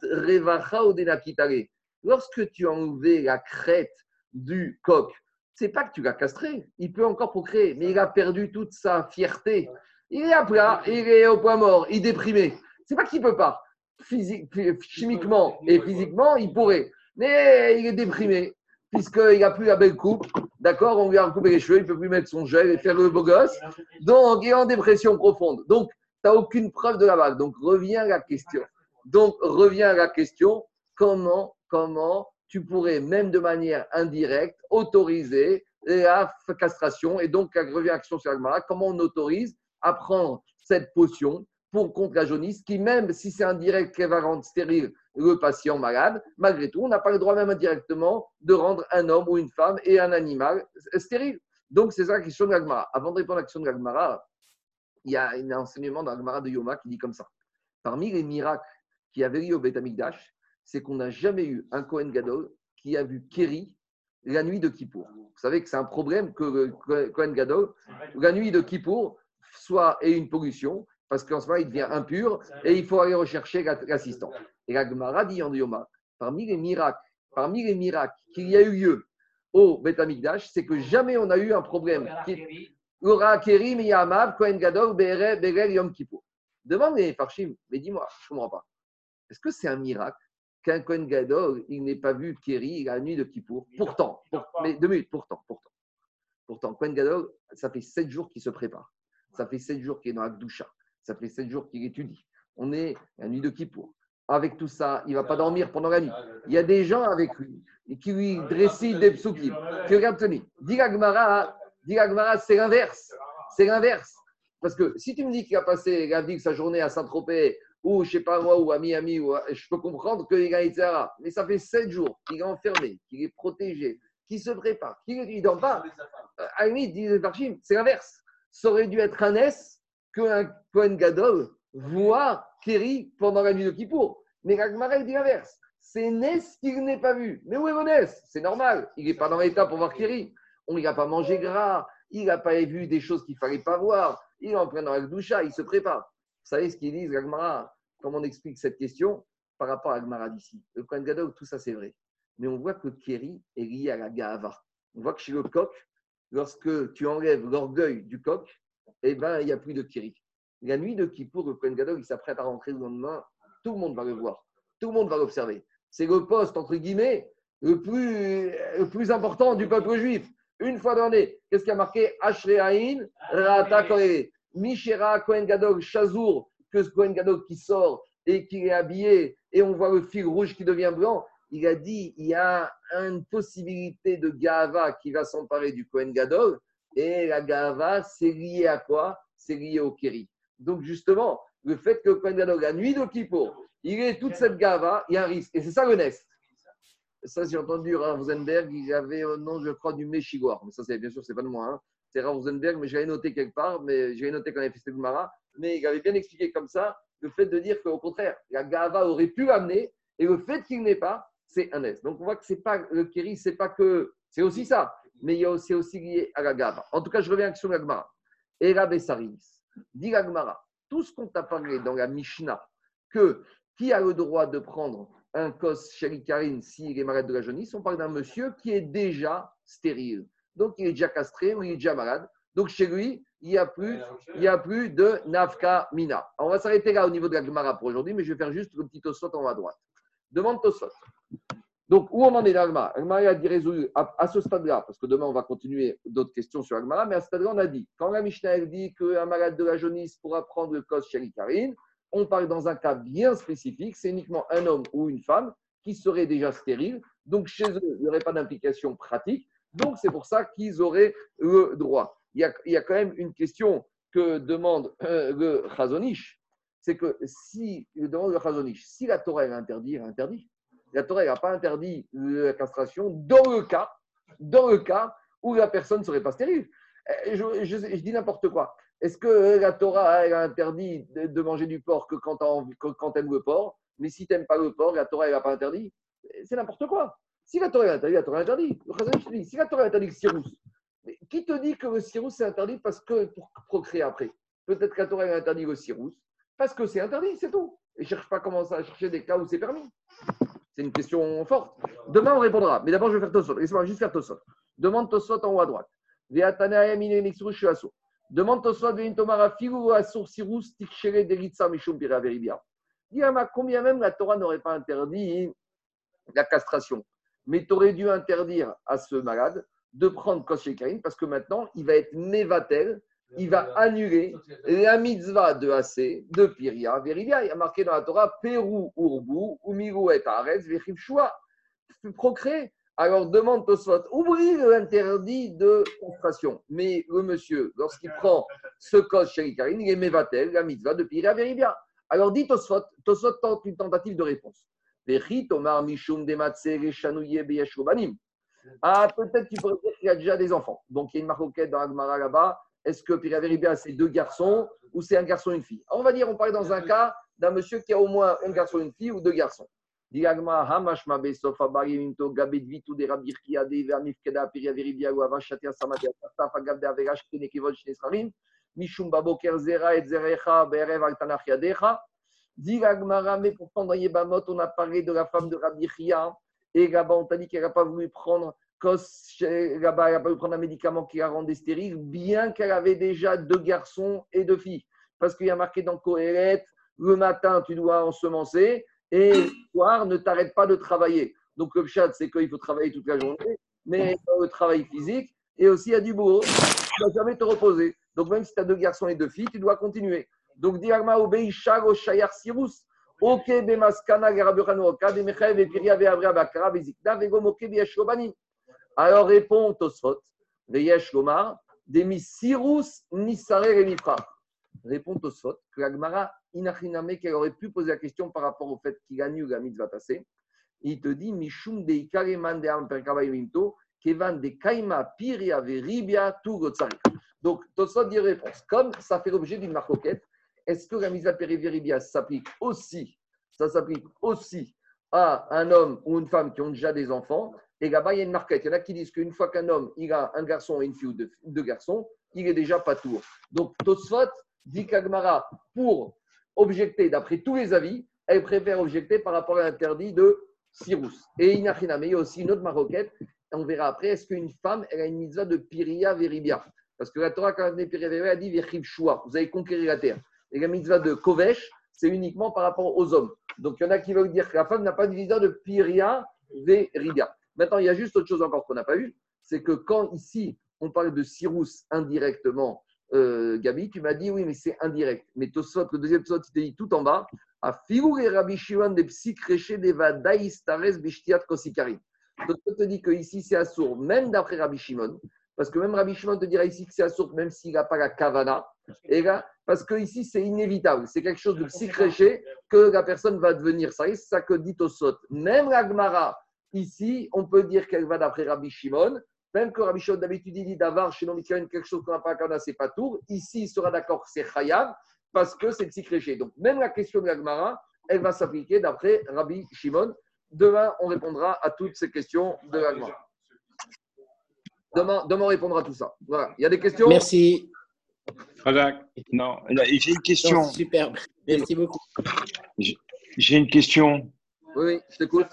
Lorsque tu as enlevé la crête du coq, c'est pas que tu l'as castré, il peut encore procréer, mais il a perdu toute sa fierté. Il est à plat, il est au point mort, il est déprimé. C'est pas qu'il peut pas. Physique, chimiquement et physiquement, il pourrait. Mais il est déprimé, puisqu'il n'a plus la belle coupe. D'accord On lui a recoupé les cheveux, il ne peut plus mettre son gel et faire le beau gosse. Donc, il est en dépression profonde. Donc, tu n'as aucune preuve de la vague. Donc, revient à la question. Donc, revient à la question comment comment tu pourrais, même de manière indirecte, autoriser la castration. Et donc, revient action sur Agmara, comment on autorise à prendre cette potion pour contre la jaunisse, qui même si c'est indirect, qui va rendre stérile le patient malade, malgré tout, on n'a pas le droit même indirectement de rendre un homme ou une femme et un animal stérile. Donc, c'est ça la question de l'Agmara. Avant de répondre à la question de l'Agmara, il y a un enseignement dans l'Agmara de Yoma qui dit comme ça. Parmi les miracles qui avaient eu au Beth c'est qu'on n'a jamais eu un Kohen Gadol qui a vu Kéri la nuit de Kippour. Vous savez que c'est un problème que Kohen Gadol, la nuit de Kippour, soit ait une pollution, parce qu'en ce moment, il devient impur et il faut aller rechercher l'assistant. Et la Gemara dit en Yoma, parmi les miracles, parmi les miracles qu'il y a eu lieu au Beth c'est que jamais on a eu un problème. Kohen Gadol, Berel, Yom. Demande les Farshim, mais dis-moi, je ne comprends pas. Est-ce que c'est un miracle qu'un Kohen Gadol, il n'ait pas vu Kéri la nuit de Kippour? Pourtant, mais deux minutes, pourtant, pourtant. Pourtant, Kohen Gadol, ça fait sept jours qu'il se prépare. Ça fait sept jours qu'il est dans Akdoucha. Ça fait sept jours qu'il étudie. On est la nuit de Kippour. Avec tout ça, il ne va pas dormir pendant la nuit. Il y a des gens avec lui qui lui dressent des psukim. Qui regardent tenir. Dis c'est l'inverse. C'est l'inverse. Parce que si tu me dis qu'il a passé la vie, sa journée à Saint-Tropez, ou je sais pas moi, ou à Miami, ou je peux comprendre qu'il a été Mais ça fait sept jours qu'il est enfermé, qu'il est protégé, qu'il se prépare, qu'il ne dort pas. À dit c'est l'inverse. Ça aurait dû être un S qu'un Cohen Gadol voit Kerry pendant la nuit de Kippour. Mais Ragmarel dit l'inverse. C'est Ness qu'il n'est pas vu. Mais où est mon C'est normal. Il n'est pas dans l'état pour voir Kerry. On n'a pas mangé gras. Il n'a pas vu des choses qu'il ne fallait pas voir. Il est en train dans doucha. Il se prépare. Vous savez ce qu'ils disent, Ragmara? Comment on explique cette question? Par rapport à Agmara d'ici. Le Kohen Gadol, tout ça c'est vrai. Mais on voit que Kéri est lié à la Gahava. On voit que chez le coq, lorsque tu enlèves l'orgueil du coq, eh ben, il n'y a plus de Kéri. La nuit de Kippour, le Kohen Gadol, il s'apprête à rentrer le lendemain, tout le monde va le voir. Tout le monde va l'observer. C'est le poste, entre guillemets, le plus, le plus important du peuple juif. Une fois dans l'année, qu'est-ce qui a marqué? Ashreaïn, Rata Mishera, Kohen Gadol, Chazour, que ce Kohen Gadol qui sort et qui est habillé et on voit le fil rouge qui devient blanc, il a dit il y a une possibilité de Gava qui va s'emparer du Kohen Gadol et la Gava, c'est lié à quoi? C'est lié au Kéri. Donc justement, le fait que Kohen la nuit de Kippour, il est toute cette Gava, il y a un risque. Et c'est ça le Nest. Ça, j'ai entendu Rav Rosenberg, il avait un nom, je crois, du Méchigor. Mais ça, c'est bien sûr, c'est pas de moi. Hein. C'est Rav Rosenberg, mais j'avais noté quelque part, mais j'avais noté quand il a fait Mara mais il avait bien expliqué comme ça le fait de dire qu'au contraire, la Gava aurait pu l'amener, et le fait qu'il n'ait pas, c'est un S. Donc on voit que c'est pas le Kéri, c'est pas que. C'est aussi ça, mais c'est aussi lié à la Gava. En tout cas, je reviens sur la Gemara. Et la Bessaris, dit tout ce qu'on t'a parlé dans la Mishnah, que qui a le droit de prendre un kos shalikarin s'il est malade de la jaunisse, on parle d'un monsieur qui est déjà stérile. Donc il est déjà castré ou il est déjà malade. Donc chez lui, il n'y a, plus, il a plus de nafka mina. on va s'arrêter là au niveau de la Gemara pour aujourd'hui, mais je vais faire juste le petit tosot en haut à droite. Demande tosot. Donc, où on en est dans l'Agmara L'Agmara a dit résolu à, ce stade-là, parce que demain on va continuer d'autres questions sur l'Agmara, mais à ce stade-là, on a dit quand la Mishnah dit qu'un malade de la jaunisse pourra prendre le kos shalikarin, on parle dans un cas bien spécifique, c'est uniquement un homme ou une femme qui serait déjà stérile. Donc chez eux, il n'y aurait pas d'implication pratique. Donc c'est pour ça qu'ils auraient le droit. Il y, a, quand même une question que demande euh, le Chazonish, c'est que si, si la Torah est interdit, elle interdit. La Torah n'a pas interdit la castration dans le cas, dans le cas où la personne ne serait pas stérile. Euh, je, dis n'importe quoi. Est-ce que la Torah a interdit de manger du porc que quand, tu aimes le porc? Mais si tu n'aimes pas le porc, la Torah n'a pas interdit? C'est n'importe quoi. Si la Torah est interdit, la Torah est interdit. Si la Torah est interdit le cirrus, qui te dit que le cirrus est interdit parce que pour procréer après? Peut-être que la Torah est interdit le cirrus parce que c'est interdit, c'est tout. Et ne cherche pas comment ça à chercher des cas où c'est permis. C'est une question forte. Demain, on répondra. Mais d'abord, je vais faire Tosot. Laissez-moi juste faire Tosot. Demande Tosot en haut à droite. Demande Tosot. Dis combien même la Torah n'aurait pas interdit la castration? Mais tu aurais dû interdire à ce malade de prendre Koshekain parce que maintenant, il va être Nevatel, il va annuler la mitzvah de AC, de Piria, Veribia. Il a marqué dans la Torah Pérou, Urbu, Umiru et Shua. Procréer. Alors demande Tosfot, oublie l'interdit de castration. Mais le monsieur, lorsqu'il prend ce code chez il est la mitzvah de Pira Veribia. Alors dit Tosfot, Tosfot tente une tentative de réponse. Ah, peut-être qu'il pourrait dire qu'il y a déjà des enfants. Donc il y a une maroquette dans Agmara là-bas. Est-ce que Pira Veribia, c'est deux garçons ou c'est un garçon et une fille? On va dire, on parle dans un cas d'un monsieur qui a au moins un garçon et une fille ou deux garçons. Yadecha Diagmara, mais pourtant dans Yebamot, on a parlé de la femme de Rabbi Chia. Et là-bas on t'a dit qu'elle n'a pas voulu prendre là-bas, elle n'a pas voulu prendre un médicament qui la rendait stérile, bien qu'elle avait déjà deux garçons et deux filles. Parce qu'il y a marqué dans Kohelet, le matin, tu dois ensemencer, et le soir, ne t'arrête pas de travailler. Donc le chat, c'est qu'il faut travailler toute la journée, mais le travail physique, et aussi a du boulot, tu ne vas jamais te reposer. Donc même si tu as deux garçons et deux filles, tu dois continuer. Donc Shago Shayar Sirus, Ok Bemaskana Veavra Bakara, Bezikna, Vegomoke Biashobani. Alors répond Tosfot, Veyesh Lomar, Demi Sirus Nisare Remifra. Répond Tosfot que la Gemara inachiname qu'elle aurait pu poser la question par rapport au fait qu'il gagne la mitzvah passer. Il te dit Mishum de Ikareman de Amperkavayiminto, Kevan de Kaima Piria Veribia Tu Donc, Tosot dit réponse. Comme ça fait l'objet d'une marcoquette, est-ce que la mitzvah Veribia s'applique aussi Ça s'applique aussi à un homme ou une femme qui ont déjà des enfants. Et là-bas, il y a une marquette. Il y en a qui disent qu'une fois qu'un homme il a un garçon et une fille ou deux, garçons, il est déjà pas tour. Donc, Tosfot dit qu'Agmara, pour objecter d'après tous les avis, elle préfère objecter par rapport à l'interdit de Cyrus. Et il y a aussi une autre maroquette, on verra après, est-ce qu'une femme, elle a une mitzvah de Piria Veribia? Parce que la Torah, quand elle dit Piria Veribia, elle dit Verib vous avez conquérir la terre. Et la mitzvah de Kovesh, c'est uniquement par rapport aux hommes. Donc il y en a qui veulent dire que la femme n'a pas de mitzvah de Piria Veribia. Maintenant, il y a juste autre chose encore qu'on n'a pas vu, c'est que quand ici, on parle de Cyrus indirectement, euh, Gabi, tu m'as dit oui, mais c'est indirect. Mais Tosot, le deuxième Tosot, il te dit tout en bas, à Figur Rabbi Shimon des psychréchés des Vadaïstares Bishtiat Kosikari. Tosot te dit que ici c'est assourd, même d'après Rabbi Shimon, parce que même Rabbi Shimon te dira ici que c'est assourd, même s'il n'a pas la kavana. Et là, parce que ici c'est inévitable, c'est quelque chose de psychréché que la personne va devenir. C'est ça que dit Tosot. Même la Gemara, ici, on peut dire qu'elle va d'après Rabbi Shimon, même que Rabbi Shimon d'habitude dit d'avoir chez nos quelque chose qu'on n'a pas c'est pas tour. Ici, il sera d'accord que c'est Chayav. parce que c'est psychréché. Donc, même la question de l'Agmara, elle va s'appliquer d'après Rabbi Shimon. Demain, on répondra à toutes ces questions de l'Agmara. Demain, demain, on répondra à tout ça. Voilà. Il y a des questions?
Merci.
Non, j'ai une question.
Superbe. Merci beaucoup.
J'ai une question.
Oui, oui, je t'écoute.